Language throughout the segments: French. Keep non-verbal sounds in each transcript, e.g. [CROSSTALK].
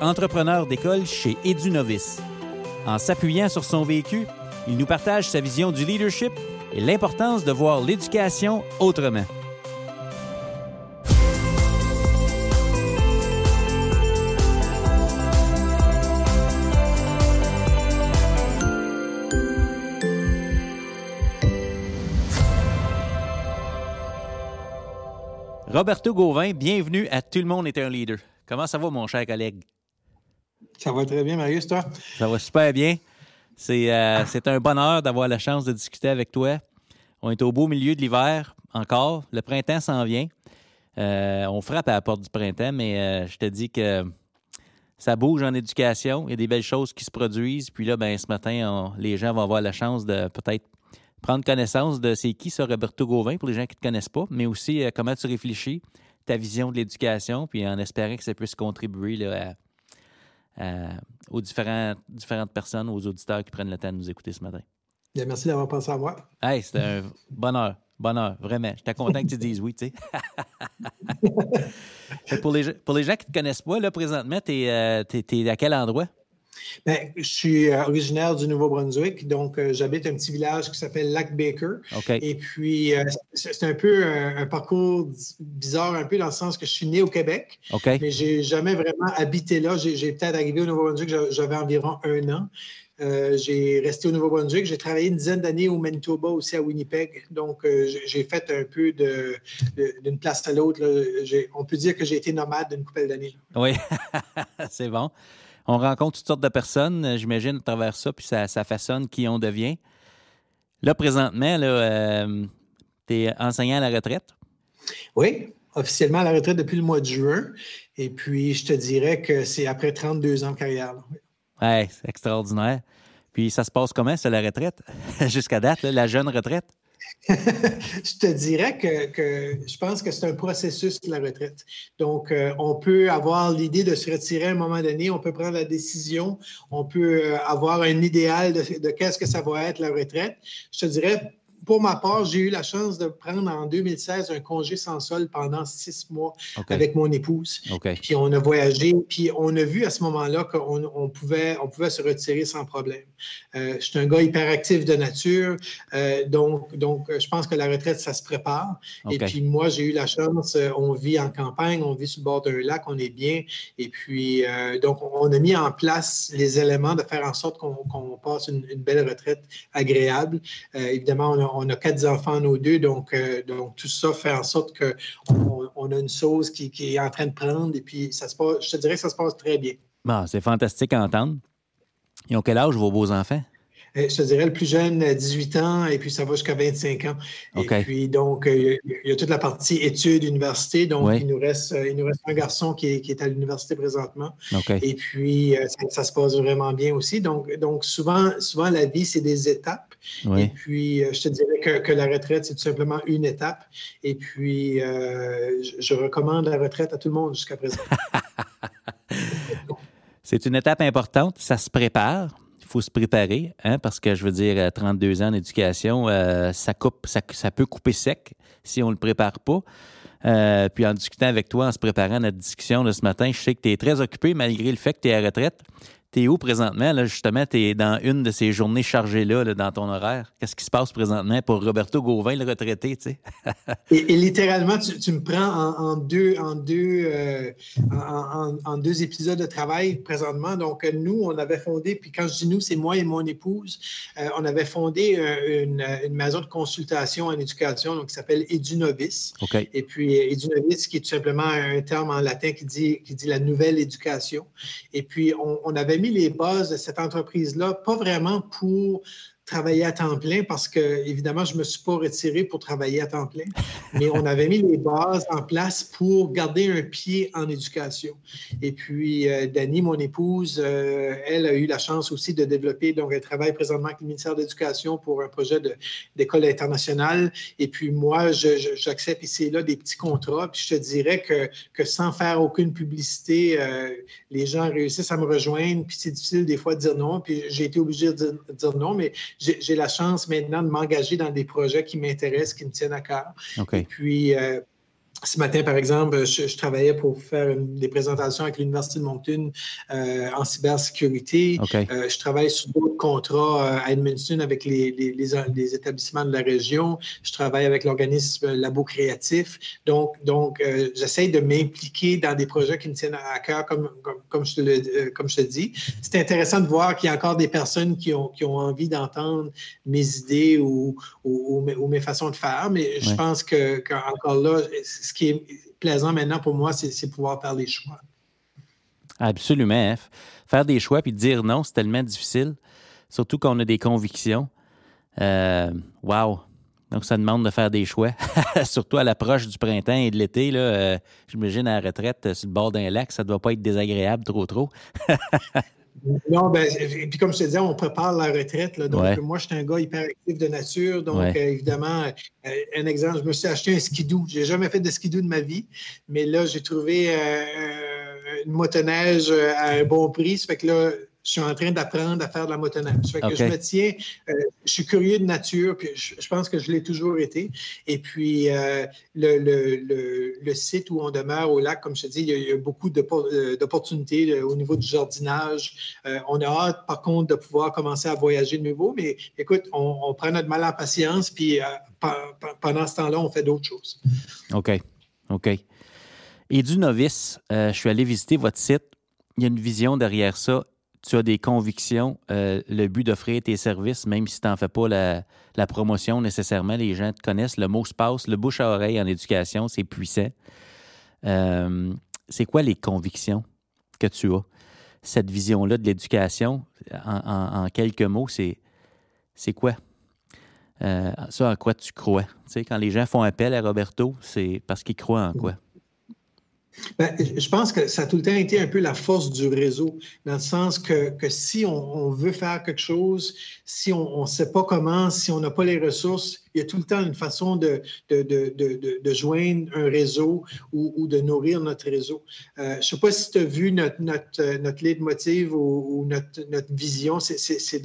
entrepreneur d'école chez EduNovice. En s'appuyant sur son vécu, il nous partage sa vision du leadership et l'importance de voir l'éducation autrement. Roberto Gauvin, bienvenue à Tout le monde est un leader. Comment ça va, mon cher collègue? Ça va très bien, Marius, toi? Ça va super bien. C'est euh, un bonheur d'avoir la chance de discuter avec toi. On est au beau milieu de l'hiver encore. Le printemps s'en vient. Euh, on frappe à la porte du printemps, mais euh, je te dis que ça bouge en éducation. Il y a des belles choses qui se produisent. Puis là, ben, ce matin, les gens vont avoir la chance de peut-être prendre connaissance de c'est qui ce Roberto Gauvin pour les gens qui ne te connaissent pas, mais aussi comment tu réfléchis, ta vision de l'éducation, puis en espérant que ça puisse contribuer là, aux différentes, différentes personnes, aux auditeurs qui prennent le temps de nous écouter ce matin. Bien, merci d'avoir pensé à moi. Hey, c'était un bonheur. Bonheur, vraiment. J'étais content que tu dises oui, tu sais. [LAUGHS] pour, les, pour les gens qui ne te connaissent pas, là, présentement, tu es, euh, es, à quel endroit? Bien, je suis euh, originaire du Nouveau-Brunswick, donc euh, j'habite un petit village qui s'appelle Lac Baker. Et puis, euh, c'est un peu un, parcours bizarre, un peu dans le sens que je suis né au Québec, mais j'ai jamais vraiment habité là. J'ai peut-être arrivé au Nouveau-Brunswick, j'avais environ un an. j'ai resté au Nouveau-Brunswick. J'ai travaillé une dizaine d'années au Manitoba, aussi à Winnipeg. Donc, j'ai fait un peu d'une place à l'autre. On peut dire que j'ai été nomade d'une couple d'années. Oui, [LAUGHS] c'est bon on rencontre toutes sortes de personnes, euh, j'imagine, à travers ça, puis ça, façonne qui on devient. Là, présentement, euh, tu es enseignant à la retraite? Oui, officiellement à la retraite depuis le mois de juin. Et puis, je te dirais que c'est après 32 ans de carrière. Oui, c'est extraordinaire. Puis, ça se passe comment, c'est la retraite, [LAUGHS] jusqu'à date, la jeune retraite? Je te dirais que, je pense que c'est un processus de la retraite. Donc, euh, on peut avoir l'idée de se retirer à un moment donné, on peut prendre la décision, on peut euh, avoir un idéal de, de qu'est-ce que ça va être la retraite. Je te dirais, pour ma part, j'ai eu la chance de prendre en 2016 un congé sans sol pendant six mois avec mon épouse. Puis on a voyagé, puis on a vu à ce moment-là qu'on pouvait, on pouvait se retirer sans problème. Euh, je suis un gars hyperactif de nature, euh, donc, donc je pense que la retraite, ça se prépare. Et puis moi, j'ai eu la chance, euh, on vit en campagne, on vit sur le bord d'un lac, on est bien. Et puis, donc, on a mis en place les éléments de faire en sorte qu'on passe une, une, belle retraite agréable. évidemment, on a on a quatre enfants, nos deux, donc, euh, donc tout ça fait en sorte qu'on on a une chose qui, est en train de prendre et puis ça se passe, je te dirais que ça se passe très bien. Bon, c'est fantastique à entendre. Ils ont quel âge vos beaux-enfants? Euh, je te dirais le plus jeune, 18 ans, et puis ça va jusqu'à 25 ans. Et puis, donc, euh, il y a toute la partie études, université. Donc, il, nous reste, il nous reste un garçon qui est, à l'université présentement. Et puis, ça, se passe vraiment bien aussi. Donc, donc souvent, souvent la vie, c'est des étapes. Et puis, euh, je te dirais que, la retraite, c'est tout simplement une étape. Et puis, euh, je, recommande la retraite à tout le monde jusqu'à présent. [LAUGHS] c'est une étape importante. Ça se prépare. Faut se préparer, hein, parce que je veux dire, 32 ans d'éducation, euh, ça, peut couper sec si on ne le prépare pas. puis en discutant avec toi, en se préparant à notre discussion de ce matin, je sais que tu es très occupé malgré le fait que tu es à retraite. T'es où présentement? Là, justement, tu es dans une de ces journées chargées-là dans ton horaire. Qu'est-ce qui se passe présentement pour Roberto Gauvin, le retraité? Tu sais? [LAUGHS] et, littéralement, tu, me prends en, deux, en, deux, euh, en, deux épisodes de travail présentement. Donc, nous, on avait fondé, puis quand je dis nous, c'est moi et mon épouse, euh, on avait fondé euh, une, une, maison de consultation en éducation donc, qui s'appelle Edunovis. Et puis, Edunovis, qui est tout simplement un terme en latin qui dit, qui dit la nouvelle éducation. Et puis, on, on avait mis les bases de cette entreprise-là, pas vraiment pour travailler à temps plein parce que, évidemment, je ne me suis pas retiré pour travailler à temps plein, mais on avait mis les bases en place pour garder un pied en éducation. Et puis, euh, Dani, mon épouse, euh, elle a eu la chance aussi de développer, donc elle travaille présentement avec le ministère de l'Éducation pour un projet d'école internationale. Et puis, moi, j'accepte ici et là des petits contrats. Puis, je te dirais que, que sans faire aucune publicité, euh, les gens réussissent à me rejoindre. Puis, c'est difficile des fois de dire non. Puis, j'ai été obligé de dire, non, mais j'ai la chance maintenant de m'engager dans des projets qui m'intéressent, qui me tiennent à cœur. Et puis, euh, ce matin, par exemple, je, travaillais pour faire des présentations avec l'Université de Moncton euh, en cybersécurité. Euh, je travaille sur d'autres contrats euh, à Edmundston avec les, les, établissements de la région. Je travaille avec l'organisme Labo Créatif. Donc, donc j'essaie de m'impliquer dans des projets qui me tiennent à cœur, comme, comme, je, te le, comme je te dis. C'est intéressant de voir qu'il y a encore des personnes qui ont, qui ont envie d'entendre mes idées ou, ou, mes, façons de faire, mais je pense que, qu'encore là, ce qui est plaisant maintenant pour moi, c'est pouvoir faire des choix. Absolument. Faire des choix puis dire non, c'est tellement difficile, surtout quand on a des convictions. Euh, wow! Donc, ça demande de faire des choix, [LAUGHS] surtout à l'approche du printemps et de l'été. Euh, J'imagine à la retraite, euh, sur le bord d'un lac, ça ne doit pas être désagréable trop, trop. [LAUGHS] Non, ben, et puis comme je te disais, on prépare la retraite. donc, moi, je suis un gars hyper actif de nature. Donc, euh, évidemment, euh, un exemple, je me suis acheté un skidoo. Je n'ai jamais fait de skidoo de ma vie, mais là, j'ai trouvé euh, une motoneige à un bon prix. Ça fait que là, je suis en train d'apprendre à faire de la motoneige. que je me tiens, euh, je suis curieux de nature, puis je, pense que je l'ai toujours été. Et puis, euh, le, site où on demeure au lac, comme je te dis, il y a, beaucoup euh, d'opportunités au niveau du jardinage. on a hâte, par contre, de pouvoir commencer à voyager de nouveau, mais écoute, on, prend notre mal en patience, puis pendant ce temps-là, on fait d'autres choses. OK. OK. Et du novice, je suis allé visiter votre site. Il y a une vision derrière ça tu as des convictions, euh, le but d'offrir tes services, même si tu n'en fais pas la, promotion nécessairement, les gens te connaissent, le mot se passe, le bouche à oreille en éducation, c'est puissant. Euh, c'est quoi les convictions que tu as? Cette vision-là de l'éducation, en, quelques mots, c'est, c'est quoi? Euh, ça, en quoi tu crois? Tu sais, quand les gens font appel à Roberto, c'est parce qu'ils croient en quoi? Ben, je pense que ça a tout le temps été un peu la force du réseau, dans le sens que, que si on, veut faire quelque chose, si on ne sait pas comment, si on n'a pas les ressources, il y a tout le temps une façon de, de, de, de joindre un réseau ou, ou, de nourrir notre réseau. Euh, je ne sais pas si tu as vu notre, notre, notre leitmotiv ou, ou notre, notre, vision, c'est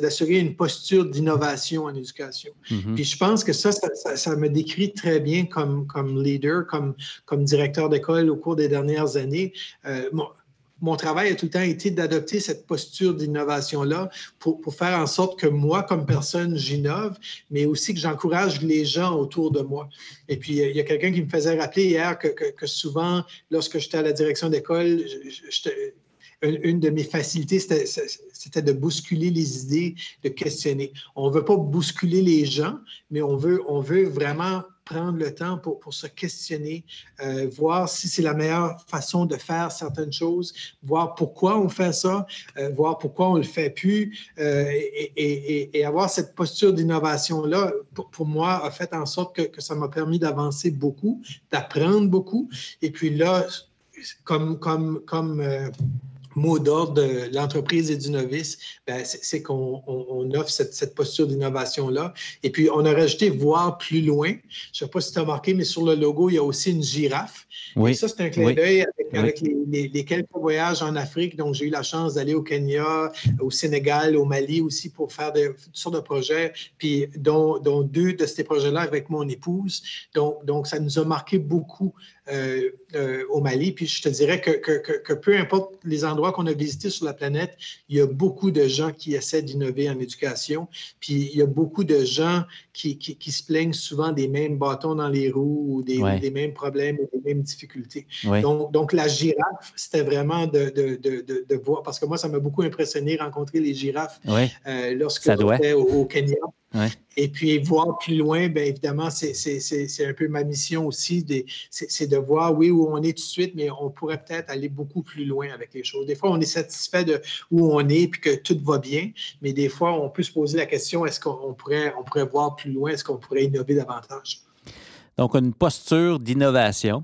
d'assurer une posture d'innovation en éducation. Mm-hmm. Puis je pense que ça ça, ça, me décrit très bien comme, comme leader, comme, comme directeur d'école au cours des dernières années. Euh, mon travail a tout le temps été d'adopter cette posture d'innovation-là pour, faire en sorte que moi, comme personne, j'innove, mais aussi que j'encourage les gens autour de moi. Et puis, il y a quelqu'un qui me faisait rappeler hier que, souvent, lorsque j'étais à la direction d'école, une, de mes facilités, c'était de bousculer les idées, de questionner. On ne veut pas bousculer les gens, mais on veut, on veut vraiment prendre le temps pour, pour se questionner, euh, voir si c'est la meilleure façon de faire certaines choses, voir pourquoi on fait ça, euh, voir pourquoi on ne le fait plus, euh, et, avoir cette posture d'innovation-là, pour, pour, moi, a fait en sorte que, que ça m'a permis d'avancer beaucoup, d'apprendre beaucoup. Et puis là, comme, comme, comme mot d'ordre de l'entreprise et du novice, ben, c'est qu'on offre cette, posture d'innovation-là. Et puis, on a rajouté voir plus loin. Je ne sais pas si tu as remarqué, mais sur le logo, il y a aussi une girafe. Oui. Et ça, c'est un clin d'œil avec, les, quelques voyages en Afrique. Donc, j'ai eu la chance d'aller au Kenya, au Sénégal, au Mali aussi pour faire des, toutes sortes de projets, puis dont, deux de ces projets-là avec mon épouse. Donc, donc, ça nous a marqué beaucoup euh, euh, au Mali. Puis je te dirais que, que, peu importe les endroits qu'on a visités sur la planète, il y a beaucoup de gens qui essaient d'innover en éducation. Puis il y a beaucoup de gens qui, qui, se plaignent souvent des mêmes bâtons dans les roues ou des, des mêmes problèmes ou des mêmes difficultés. Donc, donc la girafe, c'était vraiment de, de, de, de, voir, parce que moi, ça m'a beaucoup impressionné rencontrer les girafes euh, lorsque j'étais au, au, Kenya. Et puis, voir plus loin, bien évidemment, c'est un peu ma mission aussi, c'est de voir, oui, où on est tout de suite, mais on pourrait peut-être aller beaucoup plus loin avec les choses. Des fois, on est satisfait de où on est puis que tout va bien, mais des fois, on peut se poser la question, est-ce qu'on pourrait, on pourrait voir plus loin, est-ce qu'on pourrait innover davantage? Donc, une posture d'innovation,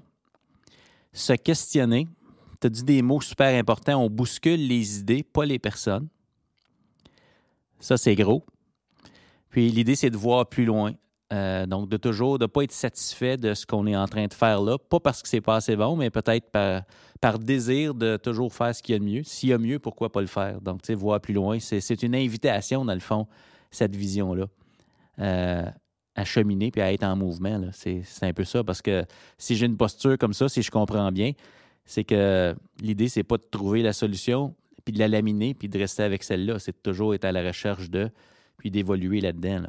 se questionner. Tu as dit des mots super importants, on bouscule les idées, pas les personnes. Ça, c'est gros. Puis l'idée, c'est de voir plus loin. Euh, donc, de toujours, de ne pas être satisfait de ce qu'on est en train de faire là, pas parce que c'est pas assez bon, mais peut-être par, désir de toujours faire ce qu'il y a de mieux. S'il y a mieux, pourquoi pas le faire? Donc, tu sais, voir plus loin, c'est une invitation, dans le fond, cette vision-là, euh, à cheminer puis à être en mouvement. C'est un peu ça, parce que si j'ai une posture comme ça, si je comprends bien, c'est que l'idée, c'est pas de trouver la solution, puis de la laminer, puis de rester avec celle-là. C'est de toujours être à la recherche de puis d'évoluer là-dedans.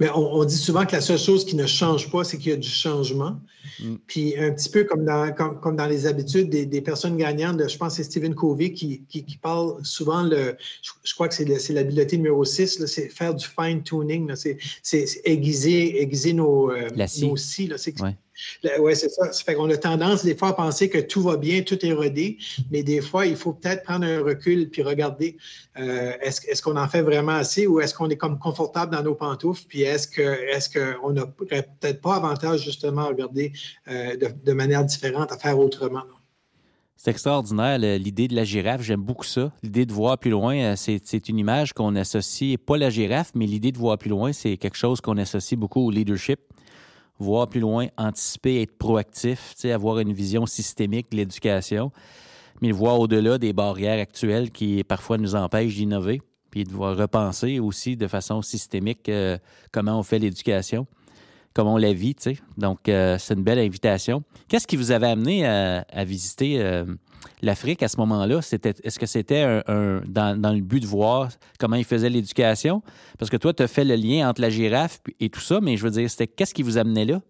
Mais on, dit souvent que la seule chose qui ne change pas, c'est qu'il y a du changement. Mm. Puis un petit peu comme dans, comme, dans les habitudes des, personnes gagnantes, je pense que c'est Stephen Covey qui, qui, parle souvent, le, je, crois que c'est l'habileté numéro 6, c'est faire du fine-tuning, c'est aiguiser, aiguiser nos, euh, nos scies. Oui, c'est ça. Ça fait qu'on a tendance des fois à penser que tout va bien, tout est rodé, mais des fois, il faut peut-être prendre un recul puis regarder euh, est-ce, qu'on en fait vraiment assez ou est-ce qu'on est comme confortable dans nos pantoufles, puis est-ce, qu'on n'a peut-être pas avantage justement à regarder euh, de, manière différente, à faire autrement. C'est extraordinaire, l'idée de la girafe. J'aime beaucoup ça. L'idée de voir plus loin, euh, c'est une image qu'on associe, pas la girafe, mais l'idée de voir plus loin, c'est quelque chose qu'on associe beaucoup au leadership voir plus loin, anticiper, être proactif, avoir une vision systémique de l'éducation, mais voir au-delà des barrières actuelles qui parfois nous empêchent d'innover, puis de voir repenser aussi de façon systémique euh, comment on fait l'éducation, comment on la vit. Donc, euh, c'est une belle invitation. Qu'est-ce qui vous avait amené à, visiter euh, l'Afrique à ce moment-là, c'était, est-ce que c'était un, dans, le but de voir comment ils faisaient l'éducation? Parce que toi, tu as fait le lien entre la girafe et tout ça, mais je veux dire, c'était qu'est-ce qui vous amenait là?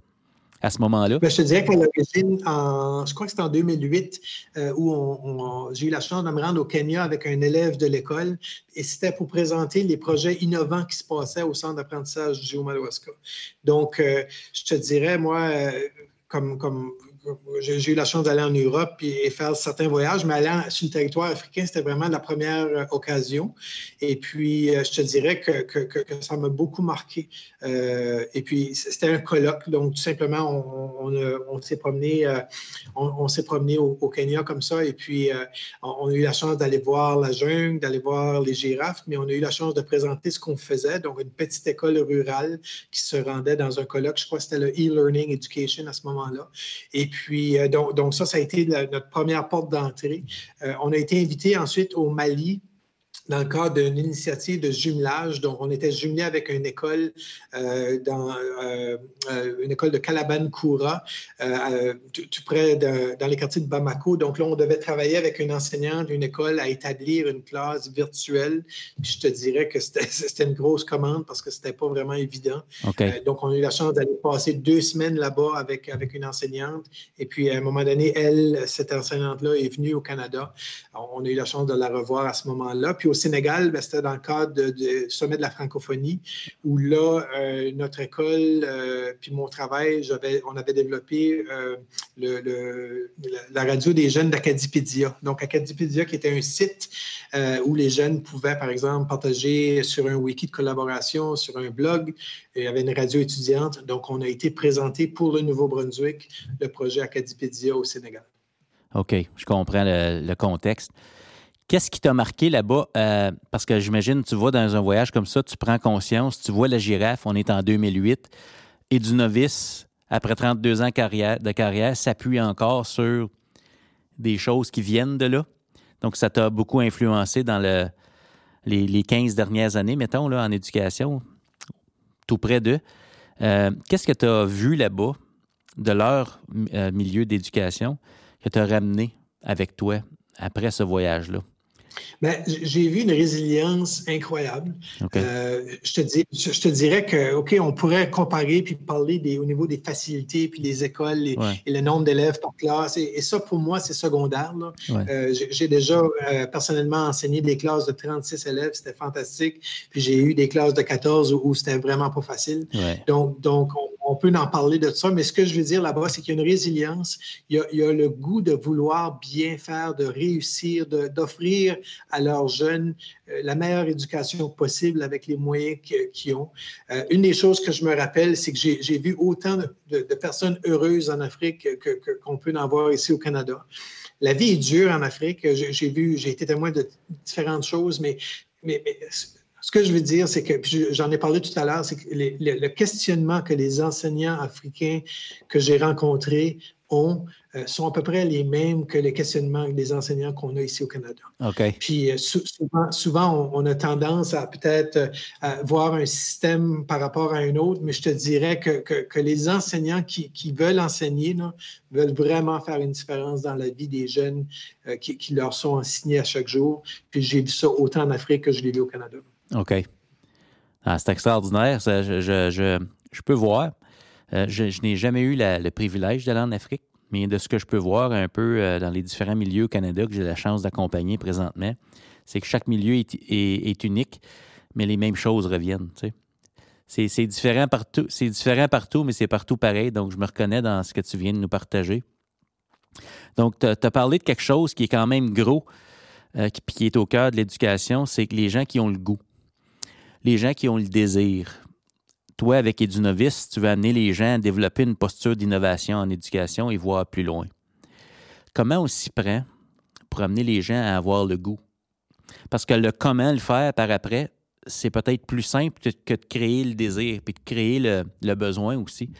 à ce moment-là? Ben, je te dirais qu'à l'origine, je crois que c'était en 2008, euh, où j'ai eu la chance de me rendre au Kenya avec un élève de l'école, et c'était pour présenter les projets innovants qui se passaient au centre d'apprentissage du Géo Donc, euh, je te dirais, moi, euh, comme, comme j'ai eu la chance d'aller en Europe et, faire certains voyages, mais aller sur le territoire africain, c'était vraiment la première euh, occasion. Et puis, euh, je te dirais que, que, ça m'a beaucoup marqué. Euh, et puis, c'était un colloque, donc tout simplement, on, s'est promené, on, promené au, Kenya comme ça. Et puis, on, a eu la chance d'aller voir la jungle, d'aller voir les girafes, mais on a eu la chance de présenter ce qu'on faisait. Donc, une petite école rurale qui se rendait dans un colloque. Je crois que c'était le e-learning education à ce moment-là. Puis, euh, donc, ça, ça a été notre première porte d'entrée. Euh, on a été invité ensuite au Mali dans le cadre d'une initiative de jumelage. Donc, on était jumelé avec une école euh, dans euh, euh, une école de Calaban-Koura, tout, près de, dans les quartiers de Bamako. Donc là, on devait travailler avec une enseignante d'une école à établir une classe virtuelle. Puis je te dirais que c'était [LAUGHS] une grosse commande parce que c'était pas vraiment évident. donc, on a eu la chance d'aller passer deux semaines là-bas avec, avec une enseignante. Et puis, à un moment donné, elle, cette enseignante-là, est venue au Canada. On a eu la chance de la revoir à ce moment-là. Puis au Sénégal, ben, c'était dans le cadre du sommet de la francophonie, où là, euh, notre école, euh, puis mon travail, on avait développé euh, la radio des jeunes d'Acadipédia. Donc, Acadipédia, qui était un site où les jeunes pouvaient, par exemple, partager sur un wiki de collaboration, sur un blog. Il y avait une radio étudiante. Donc, on a été présenté pour le Nouveau-Brunswick, le projet Acadipédia au Sénégal. OK, je comprends le contexte. Qu'est-ce qui t'a marqué là-bas? Euh, parce que j'imagine, tu vas dans un voyage comme ça, tu prends conscience, tu vois la girafe, on est en 2008, et du novice, après 32 ans de carrière, s'appuie encore sur des choses qui viennent de là. Donc, ça t'a beaucoup influencé dans le, les, 15 dernières années, mettons, là, en éducation, tout près d'eux. Euh, qu'est-ce que tu as vu là-bas de leur euh, milieu d'éducation que tu as ramené avec toi après ce voyage-là? Ben, j'ai vu une résilience incroyable. Euh, je, te dis, je, te dirais que, OK, on pourrait comparer puis parler des, au niveau des facilités puis des écoles et, le nombre d'élèves par classe. Et, ça, pour moi, c'est secondaire. Euh, j'ai déjà euh, personnellement enseigné des classes de 36 élèves. C'était fantastique. Puis j'ai eu des classes de 14 où, c'était vraiment pas facile. Donc, donc on, peut en parler de ça. Mais ce que je veux dire là-bas, c'est qu'il y a une résilience. Il y a, il y a le goût de vouloir bien faire, de réussir, d'offrir à leurs jeunes euh, la meilleure éducation possible avec les moyens qu'ils ont. Euh, une des choses que je me rappelle, c'est que j'ai vu autant de, personnes heureuses en Afrique qu'on peut en voir ici au Canada. La vie est dure en Afrique. J'ai vu, j'ai été témoin de différentes choses, mais, mais, ce que je veux dire, c'est que, j'en ai parlé tout à l'heure, c'est que le questionnement que les enseignants africains que j'ai rencontrés ont euh, sont à peu près les mêmes que les questionnements des enseignants qu'on a ici au Canada. Puis euh, souvent, souvent on, a tendance à peut-être euh, voir un système par rapport à un autre, mais je te dirais que, que, les enseignants qui, qui veulent enseigner veulent vraiment faire une différence dans la vie des jeunes qui, qui, leur sont enseignés à chaque jour. Puis j'ai vu ça autant en Afrique que je l'ai vu au Canada. OK. Ah, c'est extraordinaire. je, je, je, peux voir. je, n'ai jamais eu le privilège d'aller en Afrique mais de ce que je peux voir un peu euh, dans les différents milieux au Canada que j'ai la chance d'accompagner présentement, c'est que chaque milieu est, unique, mais les mêmes choses reviennent. C'est différent partout, c'est différent partout, mais c'est partout pareil. Donc, je me reconnais dans ce que tu viens de nous partager. Donc, tu as, parlé de quelque chose qui est quand même gros, euh, qui, qui est au cœur de l'éducation, c'est que les gens qui ont le goût, les gens qui ont le désir, toi, avec Edunovis, tu veux amener les gens à développer une posture d'innovation en éducation et voir plus loin. Comment on s'y prend pour amener les gens à avoir le goût? Parce que le comment le faire par après, c'est peut-être plus simple que de créer le désir, puis de créer le, besoin aussi.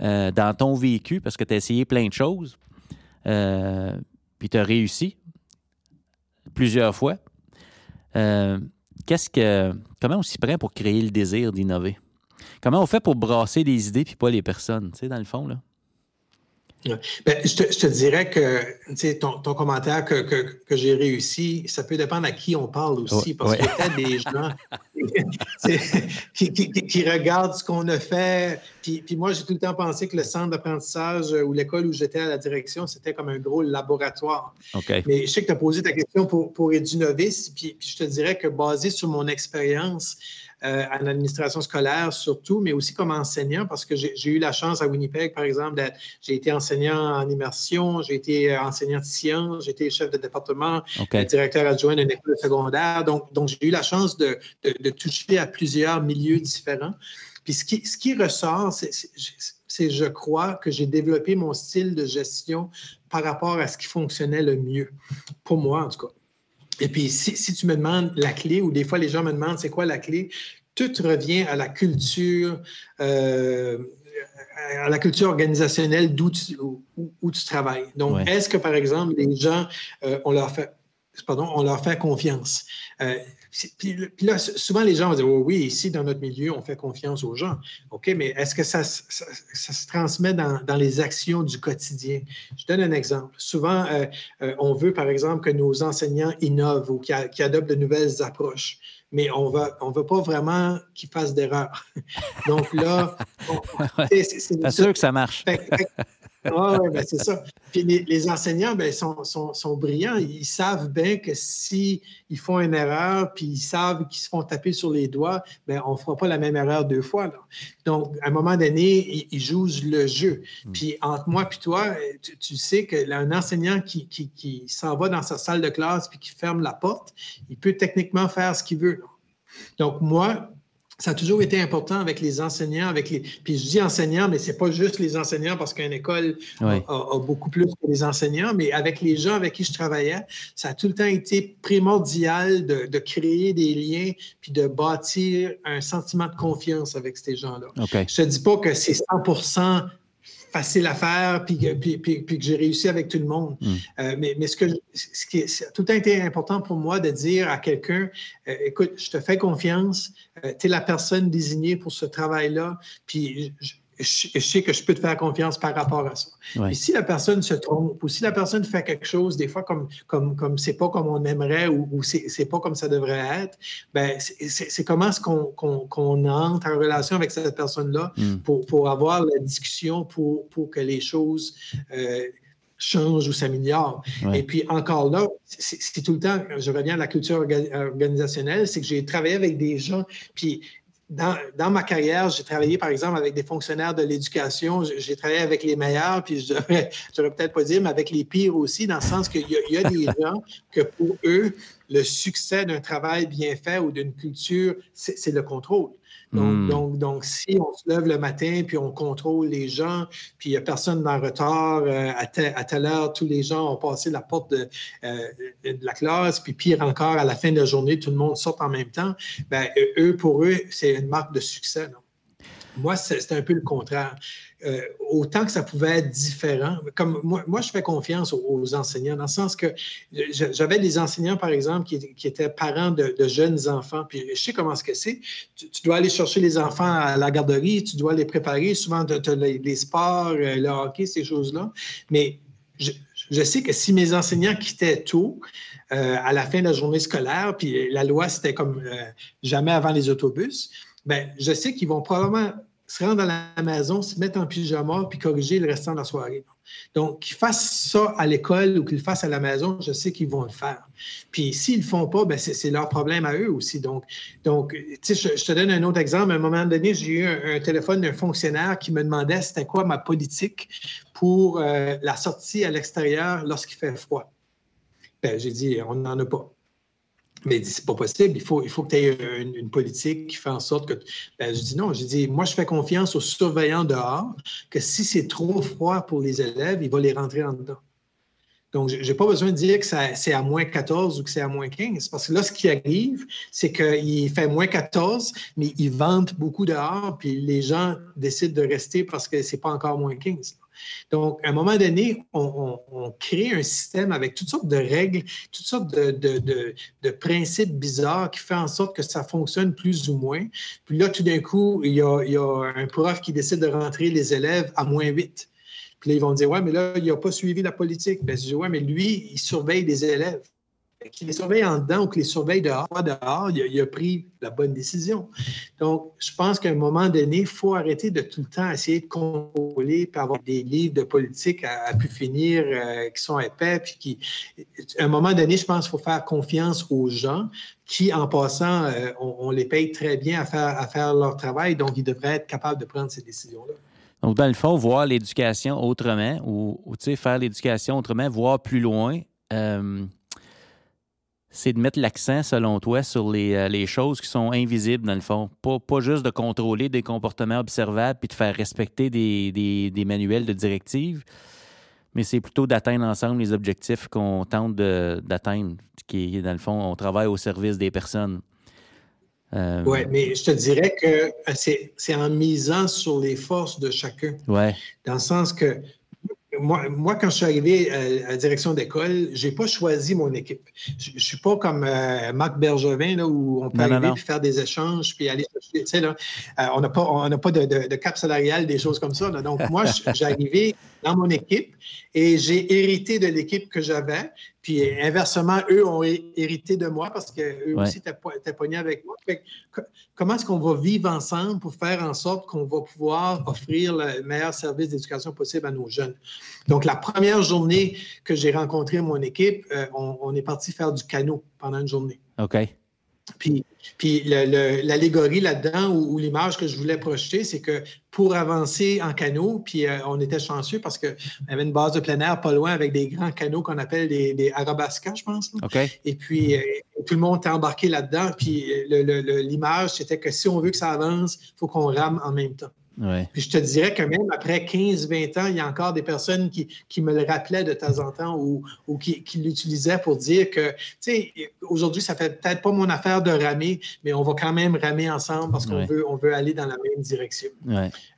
Euh, dans ton vécu, parce que tu as essayé plein de choses, euh, puis tu as réussi plusieurs fois. Euh, qu'est-ce que, comment on s'y prend pour créer le désir d'innover? Comment on fait pour brasser les idées puis pas les personnes, tu sais, dans le fond, là? Ben, je, te, dirais que ton, ton commentaire que, que, j'ai réussi, ça peut dépendre à qui on parle aussi, parce qu'il y a des gens [LAUGHS] qui, qui, qui, regardent ce qu'on a fait. Puis, puis moi, j'ai tout le temps pensé que le centre d'apprentissage ou l'école où j'étais à la direction, c'était comme un gros laboratoire. Mais je sais que tu as posé ta question pour, pour Edunovis, puis, puis je te dirais que basé sur mon expérience, euh, en administration scolaire surtout, mais aussi comme enseignant, parce que j'ai eu la chance à Winnipeg, par exemple, j'ai été enseignant en immersion, j'ai été euh, enseignant de sciences, j'ai été chef de département, euh, directeur adjoint d'une école secondaire. Donc, donc j'ai eu la chance de, de, toucher à plusieurs milieux différents. Puis ce qui, ce qui ressort, c'est, je crois, que j'ai développé mon style de gestion par rapport à ce qui fonctionnait le mieux, pour moi en tout cas. Et puis, si, tu me demandes la clé, ou des fois les gens me demandent c'est quoi la clé, tout revient à la culture, euh, à la culture organisationnelle d'où tu, où, tu travailles. Donc, est-ce que, par exemple, les gens, euh, on leur fait, pardon, on leur fait confiance? Euh, puis, là, souvent, les gens vont dire oh oui, ici, dans notre milieu, on fait confiance aux gens. OK, mais est-ce que ça, ça, se transmet dans, dans, les actions du quotidien? Je donne un exemple. Souvent, euh, euh, on veut, par exemple, que nos enseignants innovent ou qu'ils adoptent de nouvelles approches mais on va, on veut pas vraiment qu'ils fassent d'erreurs. [LAUGHS] Donc là, [LAUGHS] c'est sûr que ça marche. Oui, ben c'est ça. Puis les, enseignants ben, sont, sont, sont, brillants. Ils savent bien que s'ils font une erreur, puis ils savent qu'ils se font taper sur les doigts, ben, on ne fera pas la même erreur deux fois. Là. Donc, à un moment donné, ils, jouent le jeu. Hmm. Puis entre moi et toi, tu, sais qu'un enseignant qui, qui, qui s'en va dans sa salle de classe puis qui ferme la porte, il peut techniquement faire ce qu'il veut. Donc, moi, ça a toujours été important avec les enseignants, avec les. Puis je dis enseignants, mais c'est pas juste les enseignants parce qu'une école a, beaucoup plus que les enseignants, mais avec les gens avec qui je travaillais, ça a tout le temps été primordial de, créer des liens puis de bâtir un sentiment de confiance avec ces gens-là. Je te dis pas que c'est 100 facile à faire, puis, puis, puis, que j'ai réussi avec tout le monde. Hmm. Euh, mais, mais ce, que, ce qui est tout a été important pour moi de dire à quelqu'un, euh, écoute, je te fais confiance, euh, tu es la personne désignée pour ce travail-là, puis je, sais que je peux te faire confiance par rapport à ça. Et si la personne se trompe ou si la personne fait quelque chose, des fois, comme comme comme c'est pas comme on aimerait ou, ou c'est pas comme ça devrait être, ben c'est comment est-ce qu'on entre en relation avec cette personne-là hmm. pour, pour avoir la discussion pour, pour que les choses euh, changent ou s'améliorent. Et puis encore là, c'est tout le temps, je reviens à la culture organisationnelle, c'est que j'ai travaillé avec des gens, puis dans, ma carrière, j'ai travaillé, par exemple, avec des fonctionnaires de l'éducation. J'ai travaillé avec les meilleurs, puis je devrais, [LAUGHS] peut-être pas dire, mais avec les pires aussi, dans le sens qu'il y, a des [LAUGHS] gens que pour eux, le succès d'un travail bien fait ou d'une culture, c'est le contrôle. Hmm. Donc, donc, si on se lève le matin, puis on contrôle les gens, puis il n'y a personne en retard, euh, à, telle heure, tous les gens ont passé la porte de, euh, de, la classe, puis pire encore, à la fin de la journée, tout le monde sort en même temps, ben, eux, pour eux, c'est une marque de succès. Non? Moi, c'est un peu le contraire. Euh, autant que ça pouvait être différent, comme moi, je fais confiance aux, enseignants, dans le sens que j'avais des enseignants, par exemple, qui, étaient parents de, jeunes enfants, puis je sais comment que c'est. Tu, dois aller chercher les enfants à la garderie, tu dois les préparer, souvent tu as les, sports, euh, le hockey, ces choses-là. Mais je, sais que si mes enseignants quittaient tôt, euh, à la fin de la journée scolaire, puis la loi, c'était comme jamais avant les autobus, ben, je sais qu'ils vont probablement se rendre à la maison, se mettre en pyjama, puis corriger le restant de la soirée. Donc, qu'ils fassent ça à l'école ou qu'ils le fassent à la maison, je sais qu'ils vont le faire. Puis s'ils ne le font pas, ben c'est leur problème à eux aussi. Donc, donc je, je, te donne un autre exemple. À un moment donné, j'ai eu un, téléphone d'un fonctionnaire qui me demandait c'était quoi ma politique pour euh, la sortie à l'extérieur lorsqu'il fait froid. Ben, j'ai dit, on n'en a pas. Mais c'est pas possible, il faut, il faut que tu aies une, politique qui fait en sorte que. Ben, je dis non, je dis, moi, je fais confiance aux surveillants dehors que si c'est trop froid pour les élèves, il va les rentrer en dedans. Donc, je n'ai pas besoin de dire que c'est à moins 14 ou que c'est à moins 15, parce que là, ce qui arrive, c'est qu'il fait moins 14, mais il vente beaucoup dehors, puis les gens décident de rester parce que c'est pas encore moins 15. Donc, à un moment donné, on, crée un système avec toutes sortes de règles, toutes sortes de, principes bizarres qui font en sorte que ça fonctionne plus ou moins. Puis là, tout d'un coup, il y, a, un prof qui décide de rentrer les élèves à moins 8. Puis là, ils vont dire, ouais, mais là, il n'a pas suivi la politique. Ben, je dis, ouais, mais lui, il surveille des élèves qu'il les surveille en dedans ou qu'il les surveille dehors, dehors il a, pris la bonne décision. Donc, je pense qu'à un moment donné, il faut arrêter de tout le temps essayer de contrôler, puis avoir des livres de politique à, pu finir euh, qui sont épais, puis qui, à un moment donné, je pense qu'il faut faire confiance aux gens qui, en passant, euh, on, les paye très bien à faire, à faire leur travail, donc ils devraient être capables de prendre ces décisions-là. Donc, dans le fond, voir l'éducation autrement ou, ou faire l'éducation autrement, voir plus loin. Euh, c'est de mettre l'accent, selon toi, sur les, euh, les, choses qui sont invisibles, dans le fond. Pas, pas juste de contrôler des comportements observables puis de faire respecter des, des, des manuels de directives, mais c'est plutôt d'atteindre ensemble les objectifs qu'on tente d'atteindre, qui est, dans le fond, on travaille au service des personnes. Euh, oui, mais je te dirais que euh, c'est en misant sur les forces de chacun. Ouais. Dans le sens que moi, quand je suis arrivé euh, à, la direction d'école, je n'ai pas choisi mon équipe. Je ne suis pas comme euh, Marc Bergevin, là, où on peut arriver faire des échanges, puis aller Tu sais, là, euh, on n'a pas, pas de, cap salarial, des choses comme ça. Donc, moi, j'ai [LAUGHS] arrivé dans mon équipe et j'ai hérité de l'équipe que j'avais. Puis inversement, eux ont hérité de moi parce qu'eux aussi étaient, pognés avec moi. comment est-ce qu'on va vivre ensemble pour faire en sorte qu'on va pouvoir offrir le meilleur service d'éducation possible à nos jeunes? Donc, la première journée que j'ai rencontré mon équipe, euh, on, on, est parti faire du canot pendant une journée. OK. Puis, puis l'allégorie là-dedans ou, l'image que je voulais projeter, c'est que pour avancer en canot, puis euh, on était chanceux parce y avait une base de plein air pas loin avec des grands canots qu'on appelle des, des arabascas, je pense. Et puis euh, tout le monde était embarqué là-dedans. Puis l'image, c'était que si on veut que ça avance, il faut qu'on rame en même temps. Puis je te dirais que même après 15-20 ans, il y a encore des personnes qui, me le rappelaient de temps en temps ou, qui, l'utilisaient pour dire que, tu sais, aujourd'hui, ça fait peut-être pas mon affaire de ramer, mais on va quand même ramer ensemble parce qu'on veut, on veut aller dans la même direction.